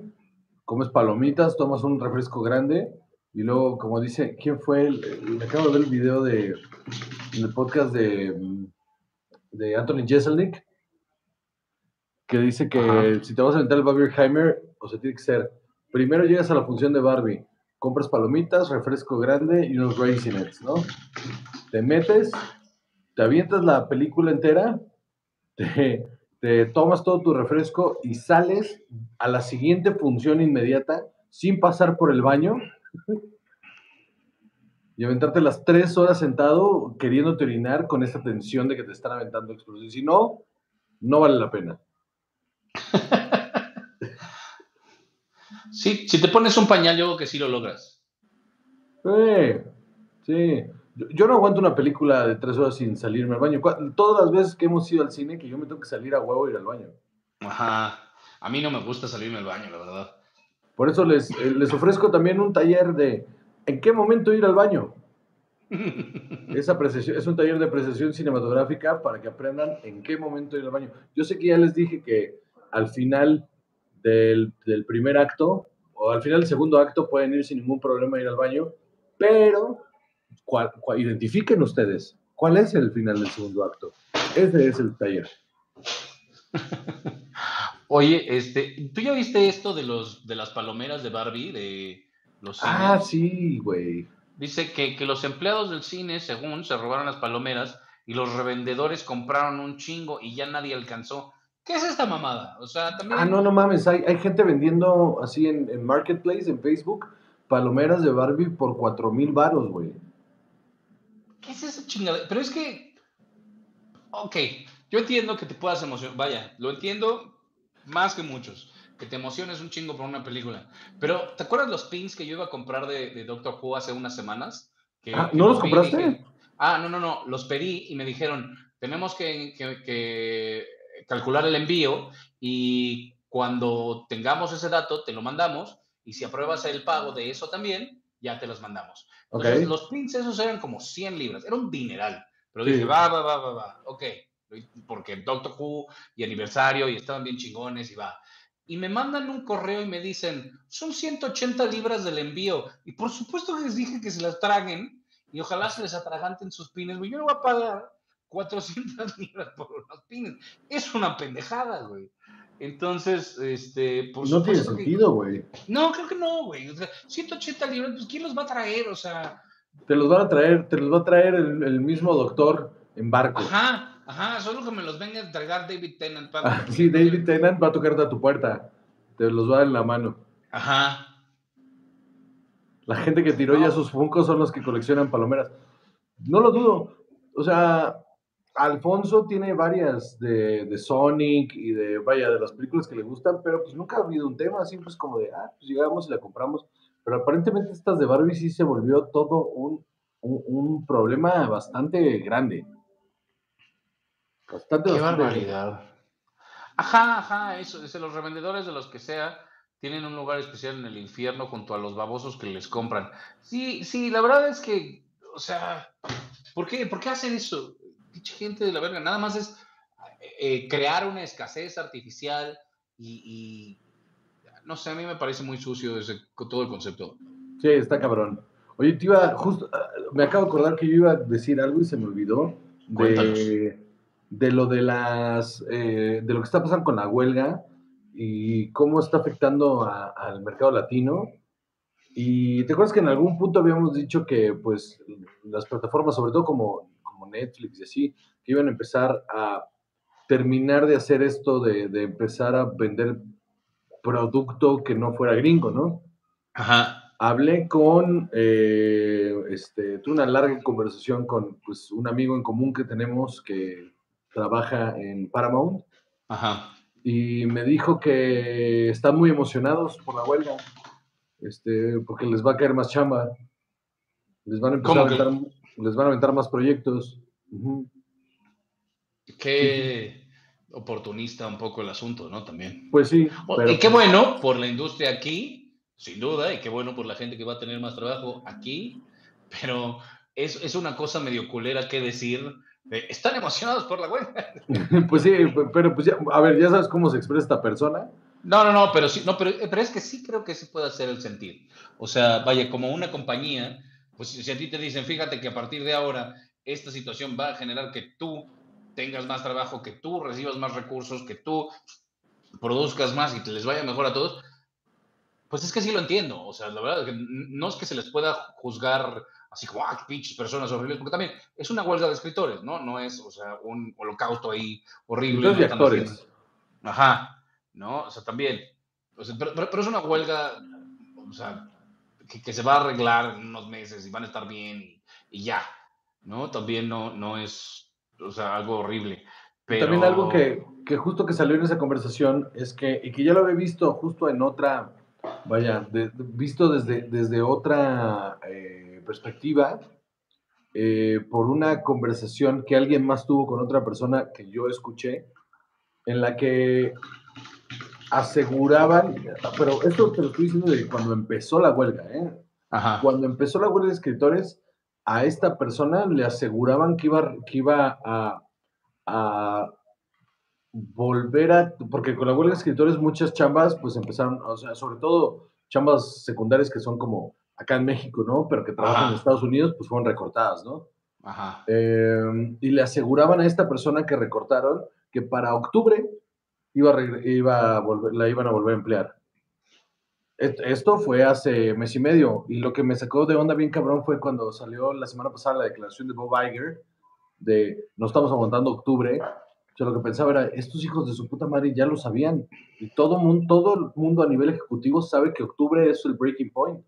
comes palomitas, tomas un refresco grande. Y luego, como dice, ¿quién fue? El, el- acabo de ver el video de, en el podcast de, de Anthony Jeselnik, que dice que Ajá. si te vas a aventar el Barbieheimer, o sea, tiene que ser, primero llegas a la función de Barbie, compras palomitas, refresco grande y unos raisinets, ¿no? Te metes, te avientas la película entera, te, te tomas todo tu refresco y sales a la siguiente función inmediata sin pasar por el baño y aventarte las tres horas sentado queriendo orinar con esta tensión de que te están aventando explosivos. Si no, no vale la pena. Sí, si te pones un pañal, yo creo que sí lo logras. Sí, sí. Yo, yo no aguanto una película de tres horas sin salirme al baño. Todas las veces que hemos ido al cine, que yo me tengo que salir a huevo e ir al baño. Ajá. A mí no me gusta salirme al baño, la verdad. Por eso les, eh, les ofrezco también un taller de en qué momento ir al baño. Es, apreciación- es un taller de apreciación cinematográfica para que aprendan en qué momento ir al baño. Yo sé que ya les dije que al final del, del primer acto o al final del segundo acto pueden ir sin ningún problema a ir al baño, pero ¿cuál- cuál- identifiquen ustedes cuál es el final del segundo acto. Ese es el taller. Oye, este, ¿tú ya viste esto de los de las palomeras de Barbie de los Ah, cines? sí, güey. Dice que, que los empleados del cine, según, se robaron las palomeras y los revendedores compraron un chingo y ya nadie alcanzó. ¿Qué es esta mamada? O sea, también. Ah, no, no mames, hay, hay gente vendiendo así en, en Marketplace, en Facebook, palomeras de Barbie por 4 mil varos, güey. ¿Qué es esa chingada? Pero es que. Ok, yo entiendo que te puedas emocionar. Vaya, lo entiendo más que muchos. Que te emociones un chingo por una película. Pero, ¿te acuerdas los pins que yo iba a comprar de, de Doctor Who hace unas semanas? Que, Ah, que ¿no los y compraste? dije- ah, no, no, no. Los pedí y me dijeron: tenemos que, que- que calcular el envío y cuando tengamos ese dato, te lo mandamos. Y si apruebas el pago de eso también, ya te los mandamos. Entonces, los pins esos eran como 100 libras, era un dineral. Pero Sí. dije, va, va, va, va, va, ok. Porque Doctor Who y aniversario y estaban bien chingones y va. Y me mandan un correo y me dicen, son 180 libras del envío. Y por supuesto que les dije que se las traguen y ojalá se les atraganten sus pines. güey. Yo no voy a pagar 400 libras por unos pines. Es una pendejada, güey. Entonces, este, por No tiene sentido, güey. no, creo que no, güey. O sea, 180 libras, pues ¿quién los va a traer? O sea, Te los van a traer, te los va a traer el, el mismo doctor en barco. ajá, ajá, solo que me los venga a entregar David Tennant. Ah, sí, David Tennant va a tocarte a tu puerta. Te los va a dar en la mano. Ajá. La gente que tiró ya sus funcos son los que coleccionan palomeras. No lo dudo. O sea, Alfonso tiene varias de, de Sonic y de, vaya, de las películas que le gustan, pero pues nunca ha habido un tema así, pues como de, ah, pues llegamos y la compramos. Pero aparentemente estas de Barbie sí se volvió todo un, un, un problema bastante grande. Bastante, Qué bastante barbaridad. Ajá, ajá, eso, es los revendedores de los que sea tienen un lugar especial en el infierno junto a los babosos que les compran. Sí, sí, la verdad es que, o sea, ¿por qué, ¿por qué hacen eso? Pinche gente de la verga, nada más es eh, crear una escasez artificial y, y, no sé, a mí me parece muy sucio ese, todo el concepto. Sí, está cabrón. Oye, te iba, justo, ah, me acabo de acordar que yo iba a decir algo y se me olvidó Cuéntanos. De, lo de las, eh, de lo que está pasando con la huelga y cómo está afectando a- al mercado latino. Y te acuerdas que en algún punto habíamos dicho que, pues, las plataformas, sobre todo como, como Netflix y así, que iban a empezar a terminar de hacer esto de, de empezar a vender producto que no fuera gringo, ¿no? Ajá. Hablé con, eh, este, tuve una larga conversación con pues, un amigo en común que tenemos que trabaja en Paramount Ajá. y me dijo que están muy emocionados por la huelga, este, porque les va a caer más chamba, les van a empezar aventar, les van a aventar más proyectos. Qué oportunista un poco el asunto, ¿no? También. Pues sí, pero y qué bueno por la industria aquí, sin duda, y qué bueno por la gente que va a tener más trabajo aquí, pero es, es una cosa medio culera que decir, de, están emocionados por la huelga. pues sí, pero pues ya, a ver, ya sabes cómo se expresa esta persona. No, no, no, pero sí, no, pero, pero es que sí creo que sí puede hacer el sentido. O sea, vaya, como una compañía, pues si a ti te dicen, fíjate que a partir de ahora esta situación va a generar que tú tengas más trabajo, que tú recibas más recursos, que tú produzcas más y te les vaya mejor a todos, pues es que sí lo entiendo. O sea, la verdad es que no es que se les pueda juzgar así como, ah, pinches personas horribles, porque también es una huelga de escritores, ¿no? No es, o sea, un holocausto ahí horrible. De actores. Ajá, ¿no? O sea, también. O sea, pero, pero- pero es una huelga, o sea, que, que se va a arreglar en unos meses y van a estar bien y, y ya, ¿no? También no, no es, o sea, algo horrible. Pero... También algo que, que justo que salió en esa conversación es que, y que ya lo había visto justo en otra, vaya, de- visto desde, desde otra eh, perspectiva, eh, por una conversación que alguien más tuvo con otra persona que yo escuché, en la que aseguraban, pero esto te lo estoy diciendo de cuando empezó la huelga, ¿eh? Ajá. Cuando empezó la huelga de escritores, a esta persona le aseguraban que iba, que iba a, a volver a, porque con la huelga de escritores muchas chambas pues empezaron, o sea, sobre todo chambas secundarias que son como acá en México, ¿no? Pero que trabajan Ajá. en Estados Unidos, pues fueron recortadas, ¿no? Ajá. Eh, y le aseguraban a esta persona que recortaron que para octubre iba a iba a volver, la iban a volver a emplear. Esto fue hace mes y medio y lo que me sacó de onda bien cabrón fue cuando salió la semana pasada la declaración de Bob Iger de no estamos aguantando octubre. Yo lo que pensaba era, estos hijos de su puta madre ya lo sabían y todo, mundo, todo el mundo a nivel ejecutivo sabe que octubre es el breaking point.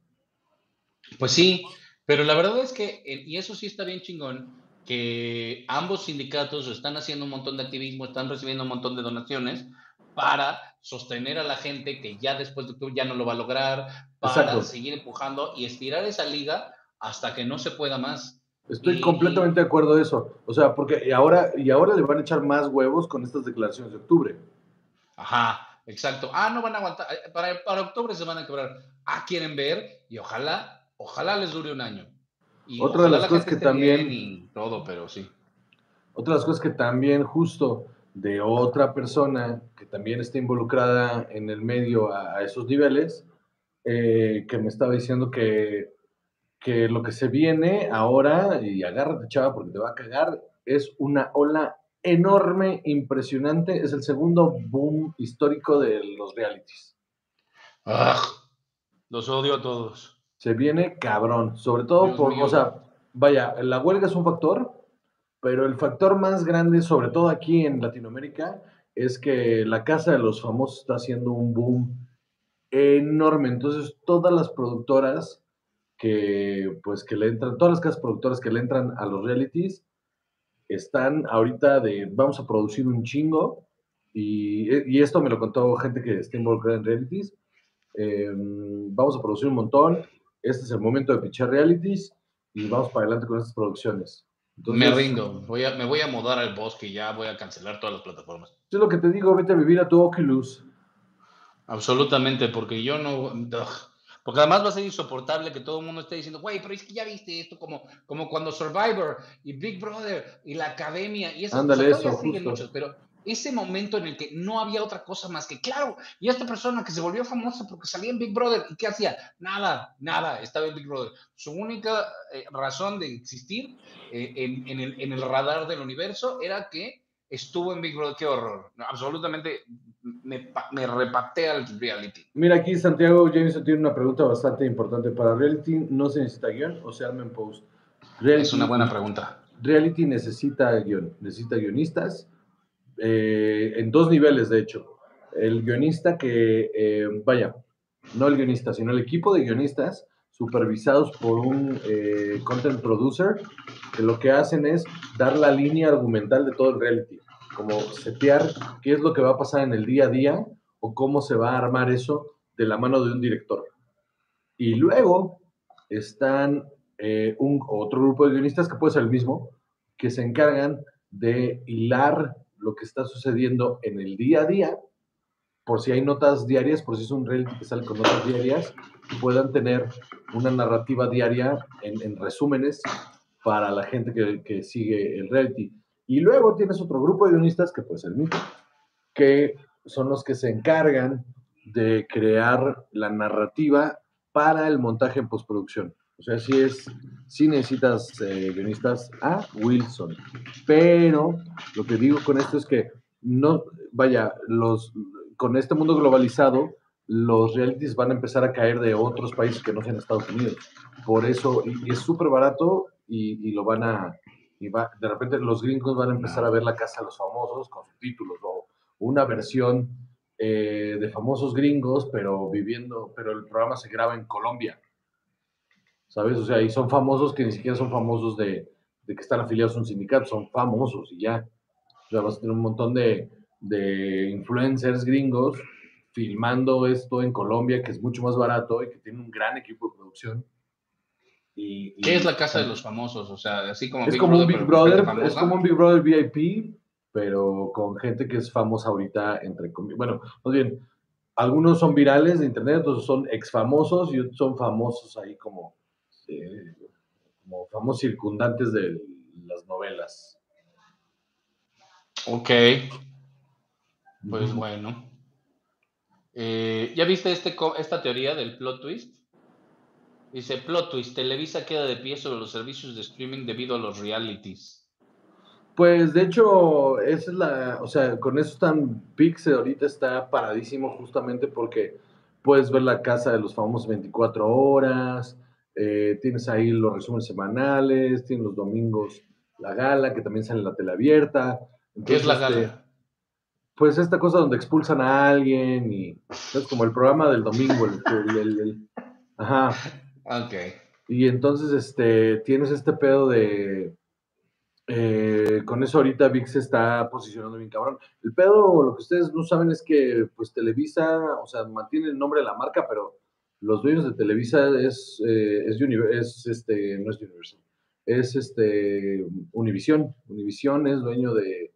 Pues sí, pero la verdad es que, eh, y eso sí está bien chingón, que ambos sindicatos están haciendo un montón de activismo, están recibiendo un montón de donaciones para sostener a la gente que ya después de octubre ya no lo va a lograr, para Exacto. seguir empujando y estirar esa liga hasta que no se pueda más. Estoy Y- completamente de acuerdo de eso. O sea, porque ahora, y ahora le van a echar más huevos con estas declaraciones de octubre. Ajá, exacto. Ah, no van a aguantar. eh, Para, para octubre se van a quebrar. Ah, quieren ver y ojalá, ojalá les dure un año. Y Otra de las la cosas que también- y todo, pero sí. Otra de las cosas que también justo de otra persona que también está involucrada en el medio a, a esos niveles, eh, que me estaba diciendo que, que lo que se viene ahora, y agárrate chava porque te va a cagar, es una ola enorme, impresionante, es el segundo boom histórico de los realities. Ah, los odio a todos. Se viene cabrón, sobre todo Dios por, mío. o sea, vaya, la huelga es un factor, pero el factor más grande, sobre todo aquí en Latinoamérica, es que la casa de los famosos está haciendo un boom enorme. Entonces, todas las productoras que, pues, que le entran, todas las casas productoras que le entran a los realities, están ahorita de, vamos a producir un chingo, y, y esto me lo contó gente que está involucrada en realities, eh, vamos a producir un montón, este es el momento de pichar realities, y vamos para adelante con estas producciones. Entonces, me rindo. Voy a, me voy a mudar al bosque y ya voy a cancelar todas las plataformas. Es lo que te digo, vete a vivir a tu Oculus. Absolutamente, porque yo no. ugh. Porque además va a ser insoportable que todo el mundo esté diciendo, güey, pero es que ya viste esto, como, como cuando Survivor y Big Brother y la academia y eso. Ándale, todavía eso, siguen muchos, pero ese momento en el que no había otra cosa más que, claro, y esta persona que se volvió famosa porque salía en Big Brother, ¿y qué hacía? Nada, nada, estaba en Big Brother. Su única eh, razón de existir eh, en, en el, en el radar del universo era que estuvo en Big Brother. Qué horror. No, absolutamente me, me repatea el reality. Mira, aquí Santiago Jameson tiene una pregunta bastante importante. ¿Para reality no se necesita guion o se arma en post? Reality, Es una buena pregunta. Reality necesita guion, necesita guionistas eh, en dos niveles, de hecho. El guionista que, eh, vaya, no el guionista, sino el equipo de guionistas supervisados por un eh, content producer que lo que hacen es dar la línea argumental de todo el reality, como setear qué es lo que va a pasar en el día a día o cómo se va a armar eso de la mano de un director. Y luego están eh, un, otro grupo de guionistas que puede ser el mismo, que se encargan de hilar lo que está sucediendo en el día a día, por si hay notas diarias, por si es un reality que sale con notas diarias, puedan tener una narrativa diaria en, en resúmenes para la gente que, sigue el reality. Y luego tienes otro grupo de guionistas, que puede ser el mismo, que son los que se encargan de crear la narrativa para el montaje en postproducción. O sea, si es, si necesitas eh, guionistas a Wilson. Pero lo que digo con esto es que no, vaya, los, con este mundo globalizado, los realities van a empezar a caer de otros países que no sean Estados Unidos. Por eso, y, y es súper barato y, y lo van a, y va, de repente los gringos van a empezar a ver la casa de los famosos con subtítulos o una versión eh, de famosos gringos, pero viviendo, pero el programa se graba en Colombia. ¿Sabes? O sea, y son famosos que ni siquiera son famosos de, de que están afiliados a un sindicato, son famosos y ya. O sea, vas a tener un montón de, de influencers gringos filmando esto en Colombia, que es mucho más barato y que tiene un gran equipo de producción. Y, y- ¿Qué es la casa de los famosos? O sea, así como Es como un Big Brother, famosa. es como un Big Brother VIP, pero con gente que es famosa ahorita, entre comillas. Bueno, más bien, algunos son virales de internet, otros son ex famosos y otros son famosos ahí como, eh, como famosos circundantes de las novelas. Ok, pues bueno. Eh, ¿Ya viste este, esta teoría del plot twist? Dice, plot twist, Televisa queda de pie sobre los servicios de streaming debido a los realities. Pues de hecho, esa es la, o sea, con eso están, Pixel ahorita está paradísimo justamente porque puedes ver la casa de los famosos 24 horas, eh, tienes ahí los resúmenes semanales, tienes los domingos la gala, que también sale en la tele abierta. ¿Qué es la Entonces, este, gala? pues esta cosa donde expulsan a alguien y es como el programa del domingo, el, el- el- el- ajá, Ok. y entonces este, tienes este pedo de. eh, con eso ahorita VIX se está posicionando bien cabrón. El pedo, lo que ustedes no saben es que pues Televisa, o sea, mantiene el nombre de la marca, pero los dueños de Televisa es, eh, es, es, este, no es Universal, es este Univisión. Univisión es dueño de,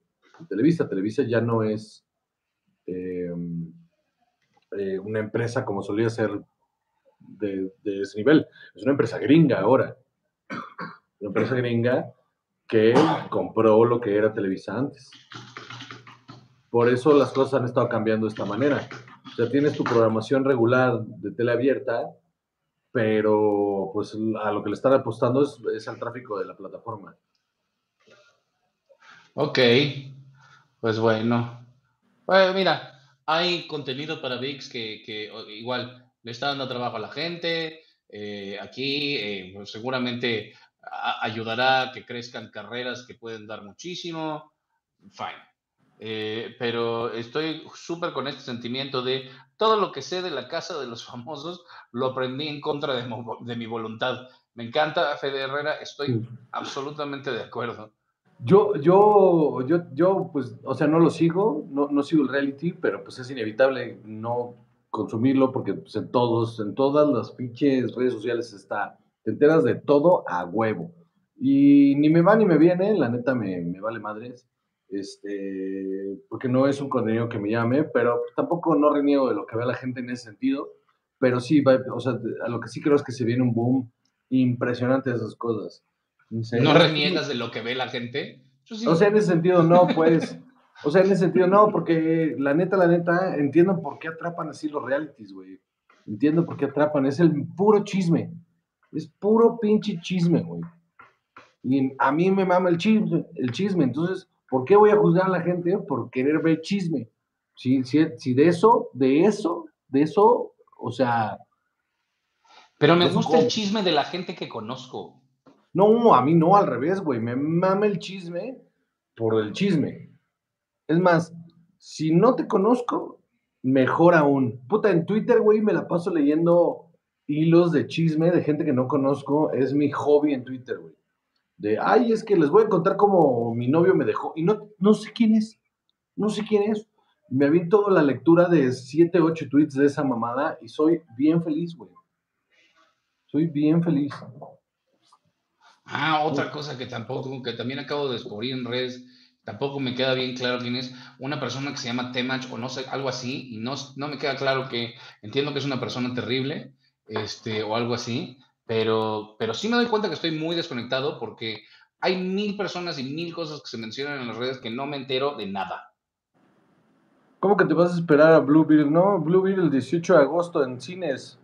Televisa. Televisa ya no es eh, eh, una empresa como solía ser de, de ese nivel. Es una empresa gringa ahora. Una empresa gringa que compró lo que era Televisa antes. Por eso las cosas han estado cambiando de esta manera. O sea, tienes tu programación regular de tele abierta, pero pues a lo que le están apostando es, es al tráfico de la plataforma. Ok, pues bueno. Bueno, mira, hay contenido para VIX que, que, igual le está dando trabajo a la gente. eh, aquí eh, pues, seguramente ayudará a que crezcan carreras que pueden dar muchísimo. Fine. Eh, pero estoy súper con este sentimiento de todo lo que sé de la casa de los famosos lo aprendí en contra de, mo- de mi voluntad. Me encanta Fede Herrera, estoy absolutamente de acuerdo. Yo, yo, yo, yo, pues, o sea, no lo sigo, no, no sigo el reality, pero pues es inevitable no consumirlo porque pues, en todos, en todas las pinches redes sociales está, te enteras de todo a huevo. Y ni me va ni me viene, la neta me, me vale madres, este, porque no es un contenido que me llame, pero tampoco no reniego de lo que ve la gente en ese sentido, pero sí, va- o sea, a lo que sí creo es que se viene un boom impresionante de esas cosas. ¿No reniegas de lo que ve la gente? Sí. O sea, en ese sentido no, pues. O sea, en ese sentido no, porque la neta, la neta, entiendo por qué atrapan así los realities, güey. Entiendo por qué atrapan. Es el puro chisme. Es puro pinche chisme, güey. Y a mí me mama el chisme, el chisme. Entonces, ¿por qué voy a juzgar a la gente por querer ver chisme? Si, si, si de eso, de eso, de eso, o sea, Pero me gusta el chisme de la gente que conozco. No, a mí no, al revés, güey. Me mama el chisme por el chisme. Es más, si no te conozco, mejor aún. Puta, en Twitter, güey, me la paso leyendo hilos de chisme de gente que no conozco. Es mi hobby en Twitter, güey. De, ay, es que les voy a contar cómo mi novio me dejó. Y no, no sé quién es. No sé quién es. Me vi toda la lectura de 7, 8 tweets de esa mamada y soy bien feliz, güey. Soy bien feliz. Ah, otra cosa que tampoco, que también acabo de descubrir en redes, tampoco me queda bien claro quién es una persona que se llama Temach o no sé, algo así, y no, no me queda claro que, entiendo que es una persona terrible, este, o algo así, pero, pero sí me doy cuenta que estoy muy desconectado porque hay mil personas y mil cosas que se mencionan en las redes que no me entero de nada. ¿Cómo que te vas a esperar a Blue Beetle? No, Blue Beetle el 18 de agosto en cines.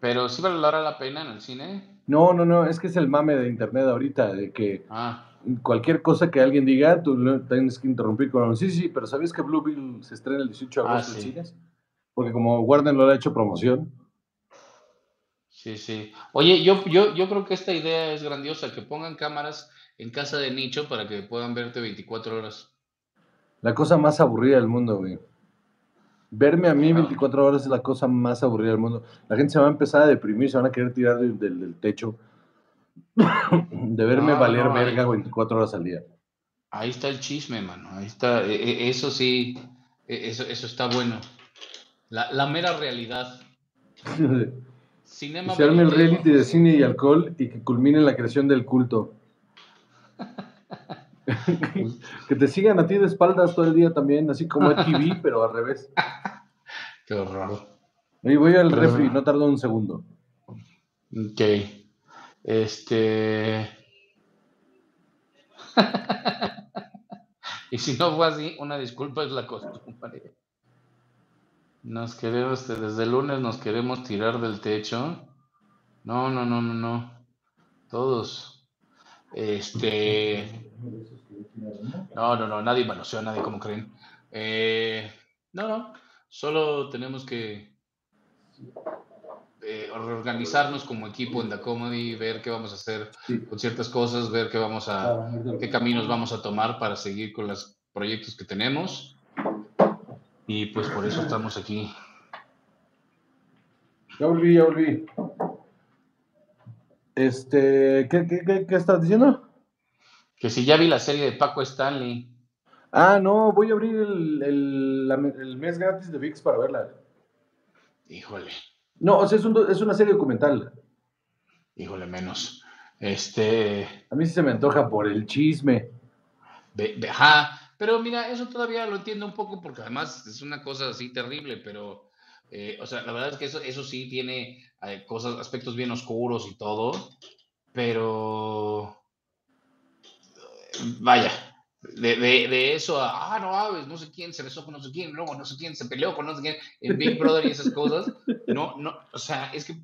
Pero sí valdrá la pena en el cine. No, no, no, es que es el mame de internet ahorita, de que Ah, cualquier cosa que alguien diga, tú lo tienes que interrumpir con, sí, sí, pero ¿sabías que Blue Beetle se estrena el 18 de Ah, agosto en cines? Porque como Warner no le ha hecho promoción. Sí, sí. Oye, yo, yo, yo creo que esta idea es grandiosa, que pongan cámaras en casa de nicho para que puedan verte 24 horas. La cosa más aburrida del mundo, güey. Verme a mí Ajá. 24 horas es la cosa más aburrida del mundo. La gente se va a empezar a deprimir, se van a querer tirar del, del- del techo. de verme No, valer no, ahí- verga 24 horas al día. Ahí está el chisme, mano. Ahí está. E- e- Eso sí, E- Eso, eso está bueno. La, la mera realidad. Cinema se arme el reality de cine y alcohol y que culmine la creación del culto. que te sigan a ti de espaldas todo el día también, así como en TV, pero al revés. Qué horror. Y voy al Pero- refri, no tardo un segundo. Ok. Este. y si no fue así, una disculpa es la costumbre. Nos queremos, desde el lunes nos queremos tirar del techo. No, no, no, no, no. Todos. Este. No, no, no, nadie manoseó nadie, como creen. Eh, no, no. Solo tenemos que eh, reorganizarnos como equipo en The Comedy, ver qué vamos a hacer con ciertas cosas, ver qué vamos a, qué caminos vamos a tomar para seguir con los proyectos que tenemos. Y pues por eso estamos aquí. Ya volví, ya volví. Este, ¿qué, qué, qué, qué estás diciendo? Que si ya vi la serie de Paco Stanley. Ah, no, voy a abrir el, el, mes gratis de VIX para verla. Híjole, No, o sea, es, un es una serie documental. híjole menos. Este, A mí sí se me antoja por el chisme. Ve- ve- ajá, pero mira, eso todavía lo entiendo un poco porque además es una cosa así terrible, pero, eh, o sea, la verdad es que eso, eso sí tiene eh, cosas, aspectos bien oscuros y todo, pero, vaya, de, de- de eso a, ah, no, ah, no sé quién se besó con no sé quién, luego no sé quién se peleó con no sé quién, en Big Brother y esas cosas, no, no, o sea, es que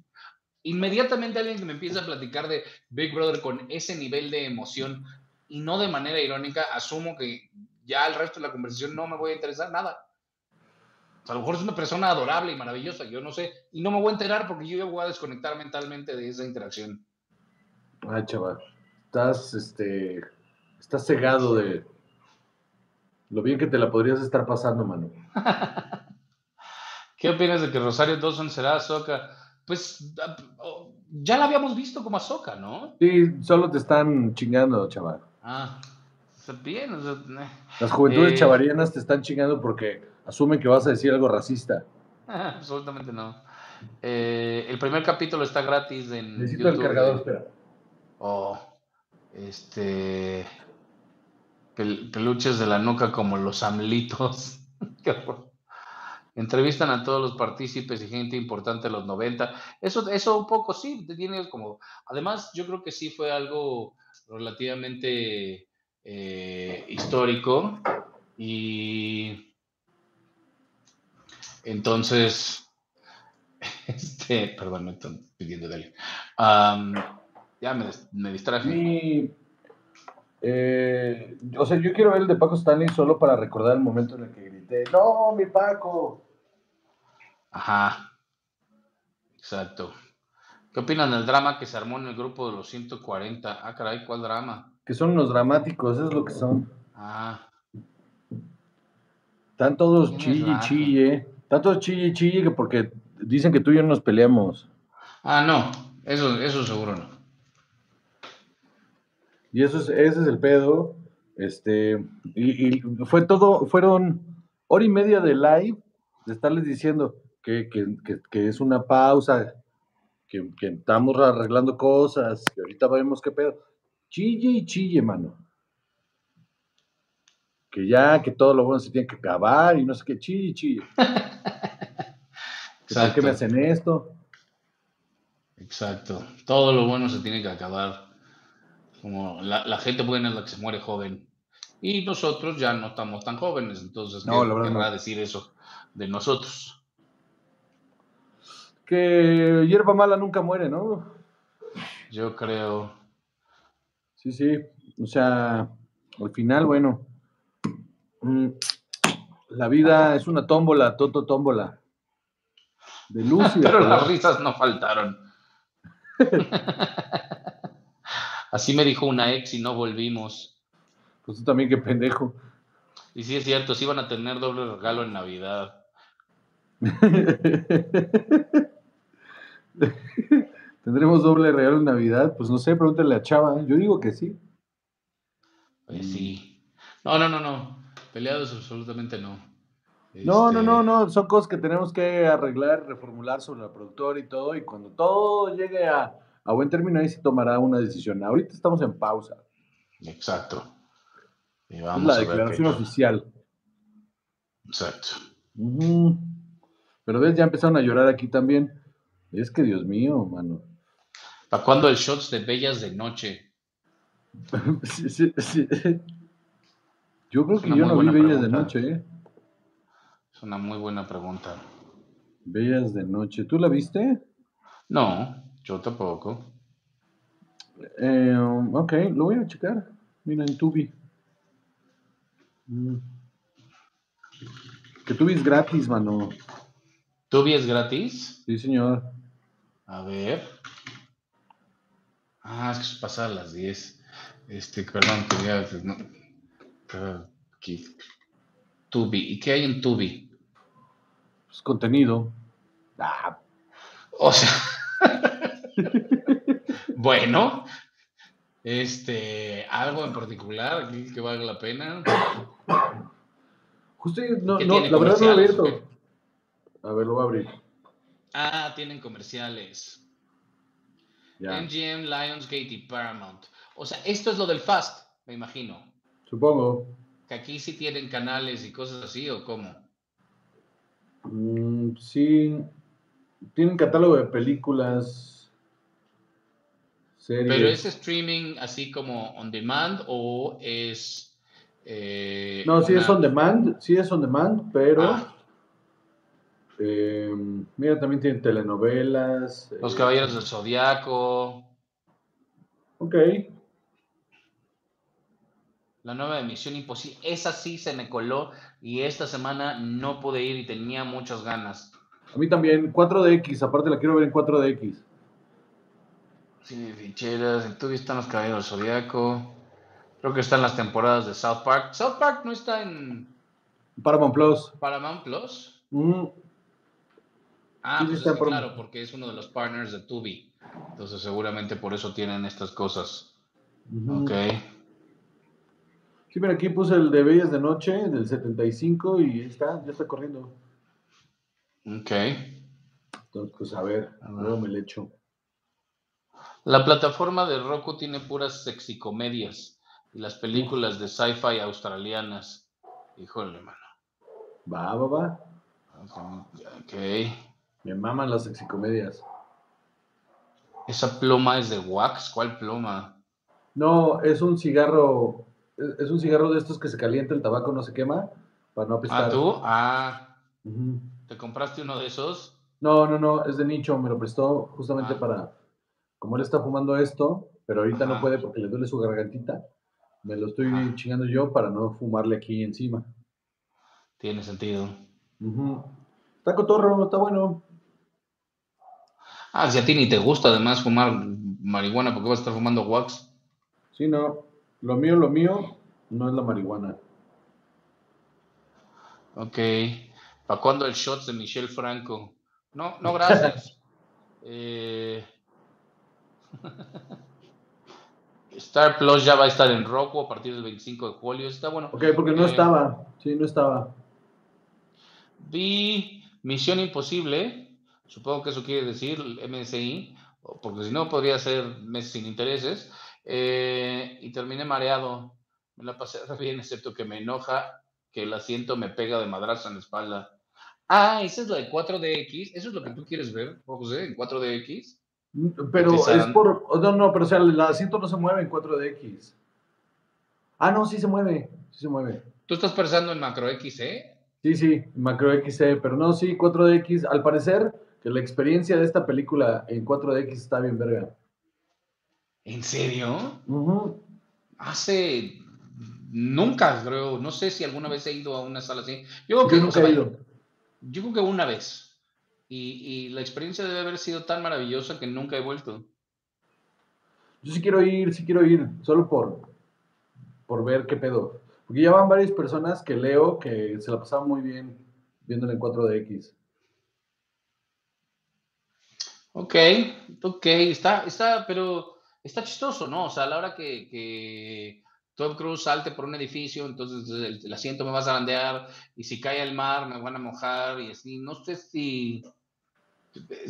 inmediatamente alguien que me empieza a platicar de Big Brother con ese nivel de emoción y no de manera irónica, asumo que ya el resto de la conversación no me voy a interesar nada. O sea, a lo mejor es una persona adorable y maravillosa, yo no sé, y no me voy a enterar porque yo ya voy a desconectar mentalmente de esa interacción. Ay, chaval. Estás, este, estás cegado de lo bien que te la podrías estar pasando, mano. ¿Qué opinas de que Rosario Dawson será Ahsoka? Pues ah, ya la habíamos visto como Ahsoka, ¿no? Sí, solo te están chingando, chaval. Ah, sea, bien, o sea. Las juventudes Eh. chavarianas te están chingando porque asumen que vas a decir algo racista. absolutamente no. Eh, el primer capítulo está gratis en Necesito el cargador, espera. O este pel- peluches de la nuca como los amlitos. Entrevistan a todos los partícipes y gente importante de los 90. Eso, eso un poco sí, te tienes como. Además, yo creo que sí fue algo relativamente eh, histórico. Y entonces, este, perdón, me están pidiendo de. Am, ya me, me distraje. Mi, eh, o sea, yo quiero ver el de Paco Stanley solo para recordar el momento en el que grité, ¡No, mi Paco! Ajá. Exacto. ¿Qué opinan del drama que se armó en el grupo de los 140? Ah, caray, ¿cuál drama? Que son los dramáticos, es lo que son. Ah, Están todos chille y razón. chille. Están todos chille y chille que porque dicen que tú y yo nos peleamos. ah, no, eso, eso seguro no. Y eso es, ese es el pedo. Este, y, y fue todo, fueron hora y media de live de estarles diciendo que, que- que- que es una pausa, que, que estamos arreglando cosas, que ahorita vemos qué pedo. Chille y chille, mano. Que ya, que todo lo bueno se tiene que acabar y no sé qué, chille y chille. ¿Por qué me hacen esto? Exacto. Todo lo bueno se tiene que acabar. Como la, la gente buena es la que se muere joven. Y nosotros ya no estamos tan jóvenes, entonces, No, ¿qué la verdad querrá no. decir eso de nosotros? Que hierba mala nunca muere, ¿no? Yo creo. Sí, sí. O sea, al final, bueno. mm, La vida es una tómbola, toto tómbola. De luz y de Pero las risas no faltaron. Así me dijo una ex y no volvimos. Pues tú también, qué pendejo. Y sí es cierto, sí iban a tener doble regalo en Navidad. ¿Tendremos doble regalo en Navidad? Pues no sé, pregúntale a Chava. Yo digo que sí. Pues sí. No, no, no, no. Peleados absolutamente no. No, no, Este, no, no, son cosas que tenemos que arreglar, reformular sobre la productora y todo, y cuando todo llegue a, a buen término, ahí se tomará una decisión. Ahorita estamos en pausa. Exacto. Y Es vamos la a ver declaración oficial. Exacto. Pero ves, ya empezaron a llorar aquí también. Es que Dios mío, mano. ¿Para cuándo el shots de Bellas de Noche? Sí, sí, sí. Yo creo que yo no vi Bellas de. Noche, ¿eh? Es una muy buena pregunta. Bellas de Noche. ¿Tú la viste? No, yo tampoco. Eh, ok, lo voy a checar. Mira, en Tubi. Mm. Que Tubi es gratis, mano. ¿Tubi es gratis? Sí, señor. A ver. Ah, es que se pasa a las 10. Este, perdón, quería. No, ah, aquí. Tubi. ¿Y qué hay en Tubi? Es contenido. Ah, O sea. bueno. Este, algo en particular que valga la pena. justo no, ¿Qué no, la verdad no lo he abierto. A ver, lo voy a abrir. Ah, tienen comerciales. Ya, MGM, Lionsgate y Paramount. O sea, esto es lo del Fast, me imagino. supongo. Que aquí sí tienen canales y cosas así, ¿o cómo? Mm, sí. Tienen catálogo de películas, series. Pero es streaming así como on demand o es. eh, No, sí es on demand, sí es on demand, pero Ah, eh, mira, también tienen telenovelas. Los eh, Caballeros del Zodiaco. Ok, La nueva emisión Imposible. Esa sí se me coló y esta semana no pude ir y tenía muchas ganas. a mí también, 4DX, aparte la quiero ver en 4DX. Sí, ficheras. En Tubi están los Caballeros del Zodiaco. Creo que están las temporadas de South Park. South Park no está en Paramount Plus. Paramount Plus. Mm, Ah, pues está es claro, porque es uno de los partners de Tubi. Entonces seguramente por eso tienen estas cosas. ujú. Ok. Sí, mira, aquí puse el de Bellas de Noche del 75 y está, ya está corriendo. Ok. Entonces, pues a ver, A ver. luego me le echo. La plataforma de Roku tiene puras sexicomedias y las películas de sci-fi australianas. Híjole, mano. Va, va, va. Ok. Me maman las sexicomedias. Esa pluma es de wax. ¿Cuál pluma? No, es un cigarro, es, un cigarro de estos que se calienta, el tabaco no se quema, para no apestar. Ah, tú. Ah. ¿te compraste uno de esos? No, no, no, es de nicho, me lo prestó justamente Ah. para, como él está fumando esto, pero ahorita no puede porque le duele su gargantita, me lo estoy Ajá. chingando yo para no fumarle aquí encima. Tiene sentido. Está cotorro, está bueno. Ah, si a ti ni te gusta además fumar marihuana, ¿por qué vas a estar fumando wax? Sí, no, lo mío, lo mío no es la marihuana. Ok. ¿Para cuándo el shots de Michelle Franco? No, no, gracias. Eh, Star Plus ya va a estar en Roku a partir del 25 de julio. Está bueno. Ok, porque no Eh, estaba, sí, no estaba. Vi Misión Imposible. Supongo que eso quiere decir MSI, porque si no podría ser meses sin intereses. Eh, y terminé mareado. Me la pasé bien, excepto que me enoja que el asiento me pega de madrazo en la espalda. Ah, esa es la de 4DX. ¿Eso es lo que tú quieres ver, José, en 4DX? Pero es por, oh, no, no, pero o sea, el asiento no se mueve en 4DX. Ah, no, sí se mueve, sí se mueve. Tú estás pensando en Macro X, ¿eh? Sí, sí, Macro XC, pero no, sí, 4DX. Al parecer, que la experiencia de esta película en 4DX está bien verga. ¿En serio? Ujú. Hace nunca, creo, no sé si alguna vez he ido a una sala así. Yo creo que, Yo nunca he ido. yo creo que una vez. Y, y la experiencia debe haber sido tan maravillosa que nunca he vuelto. Yo sí quiero ir, sí quiero ir, solo por, por ver qué pedo. Porque ya van varias personas que leo que se la pasaban muy bien viéndola en 4DX. Ok, ok, está, está, pero está chistoso, ¿no? O sea, a la hora que, que Tom Cruise salte por un edificio, entonces el, el asiento me va a zarandear, y si cae al mar me van a mojar, y así, no sé si...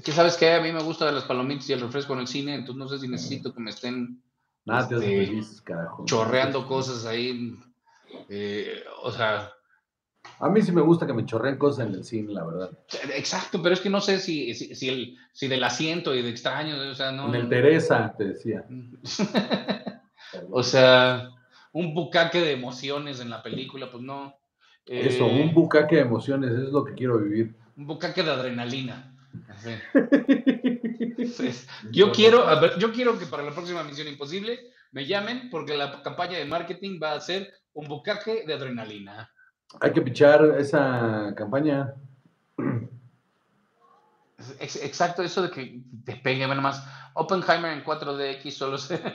Que sabes que a mí me gusta las palomitas y el refresco en el cine, entonces no sé si necesito que me estén Nada, Este, feliz, chorreando cosas ahí. eh, o sea, A mí sí me gusta que me chorreen cosas en el cine, la verdad. exacto, pero es que no sé si, si, si el, si del asiento y de extraño, o sea, no. En el Teresa, te decía. o sea, un bucaque de emociones en la película, pues no. Eso, Eh, un bucaque de emociones, es lo que quiero vivir. un bucaque de adrenalina. Yo quiero, a ver, yo quiero que para la próxima Misión Imposible me llamen porque la campaña de marketing va a ser un bucaque de adrenalina. Hay que pichar esa campaña. Ex- Exacto, eso de que te pegue, bueno, más. Oppenheimer en 4DX solo se.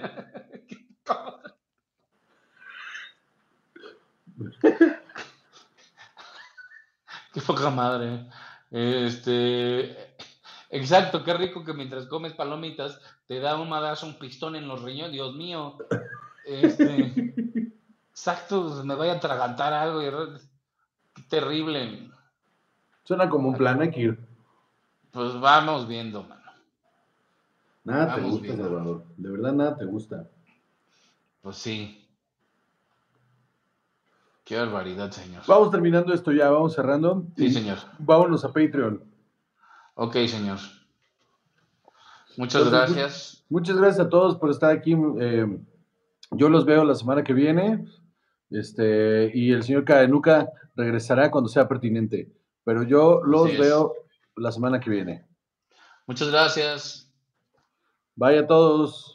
Qué poca madre. Este. Exacto, qué rico que mientras comes palomitas te da un madrazo, un pistón en los riñones. Dios mío. Este. Exacto, me vaya a atragantar algo. y- Qué terrible. Suena como un plan, ir. Pues vamos viendo, mano. Nada te gusta, viendo. Salvador. De verdad, nada te gusta. Pues sí. Qué barbaridad, señor. Vamos terminando esto ya, vamos cerrando. Sí, señor. Vámonos a Patreon. Ok, señor. Muchas Entonces, gracias. Muchas gracias a todos por estar aquí. eh, yo los veo la semana que viene. Este, y el señor Cadenuca regresará cuando sea pertinente. Pero yo los Así es. veo la semana que viene. Muchas gracias. Vaya a todos.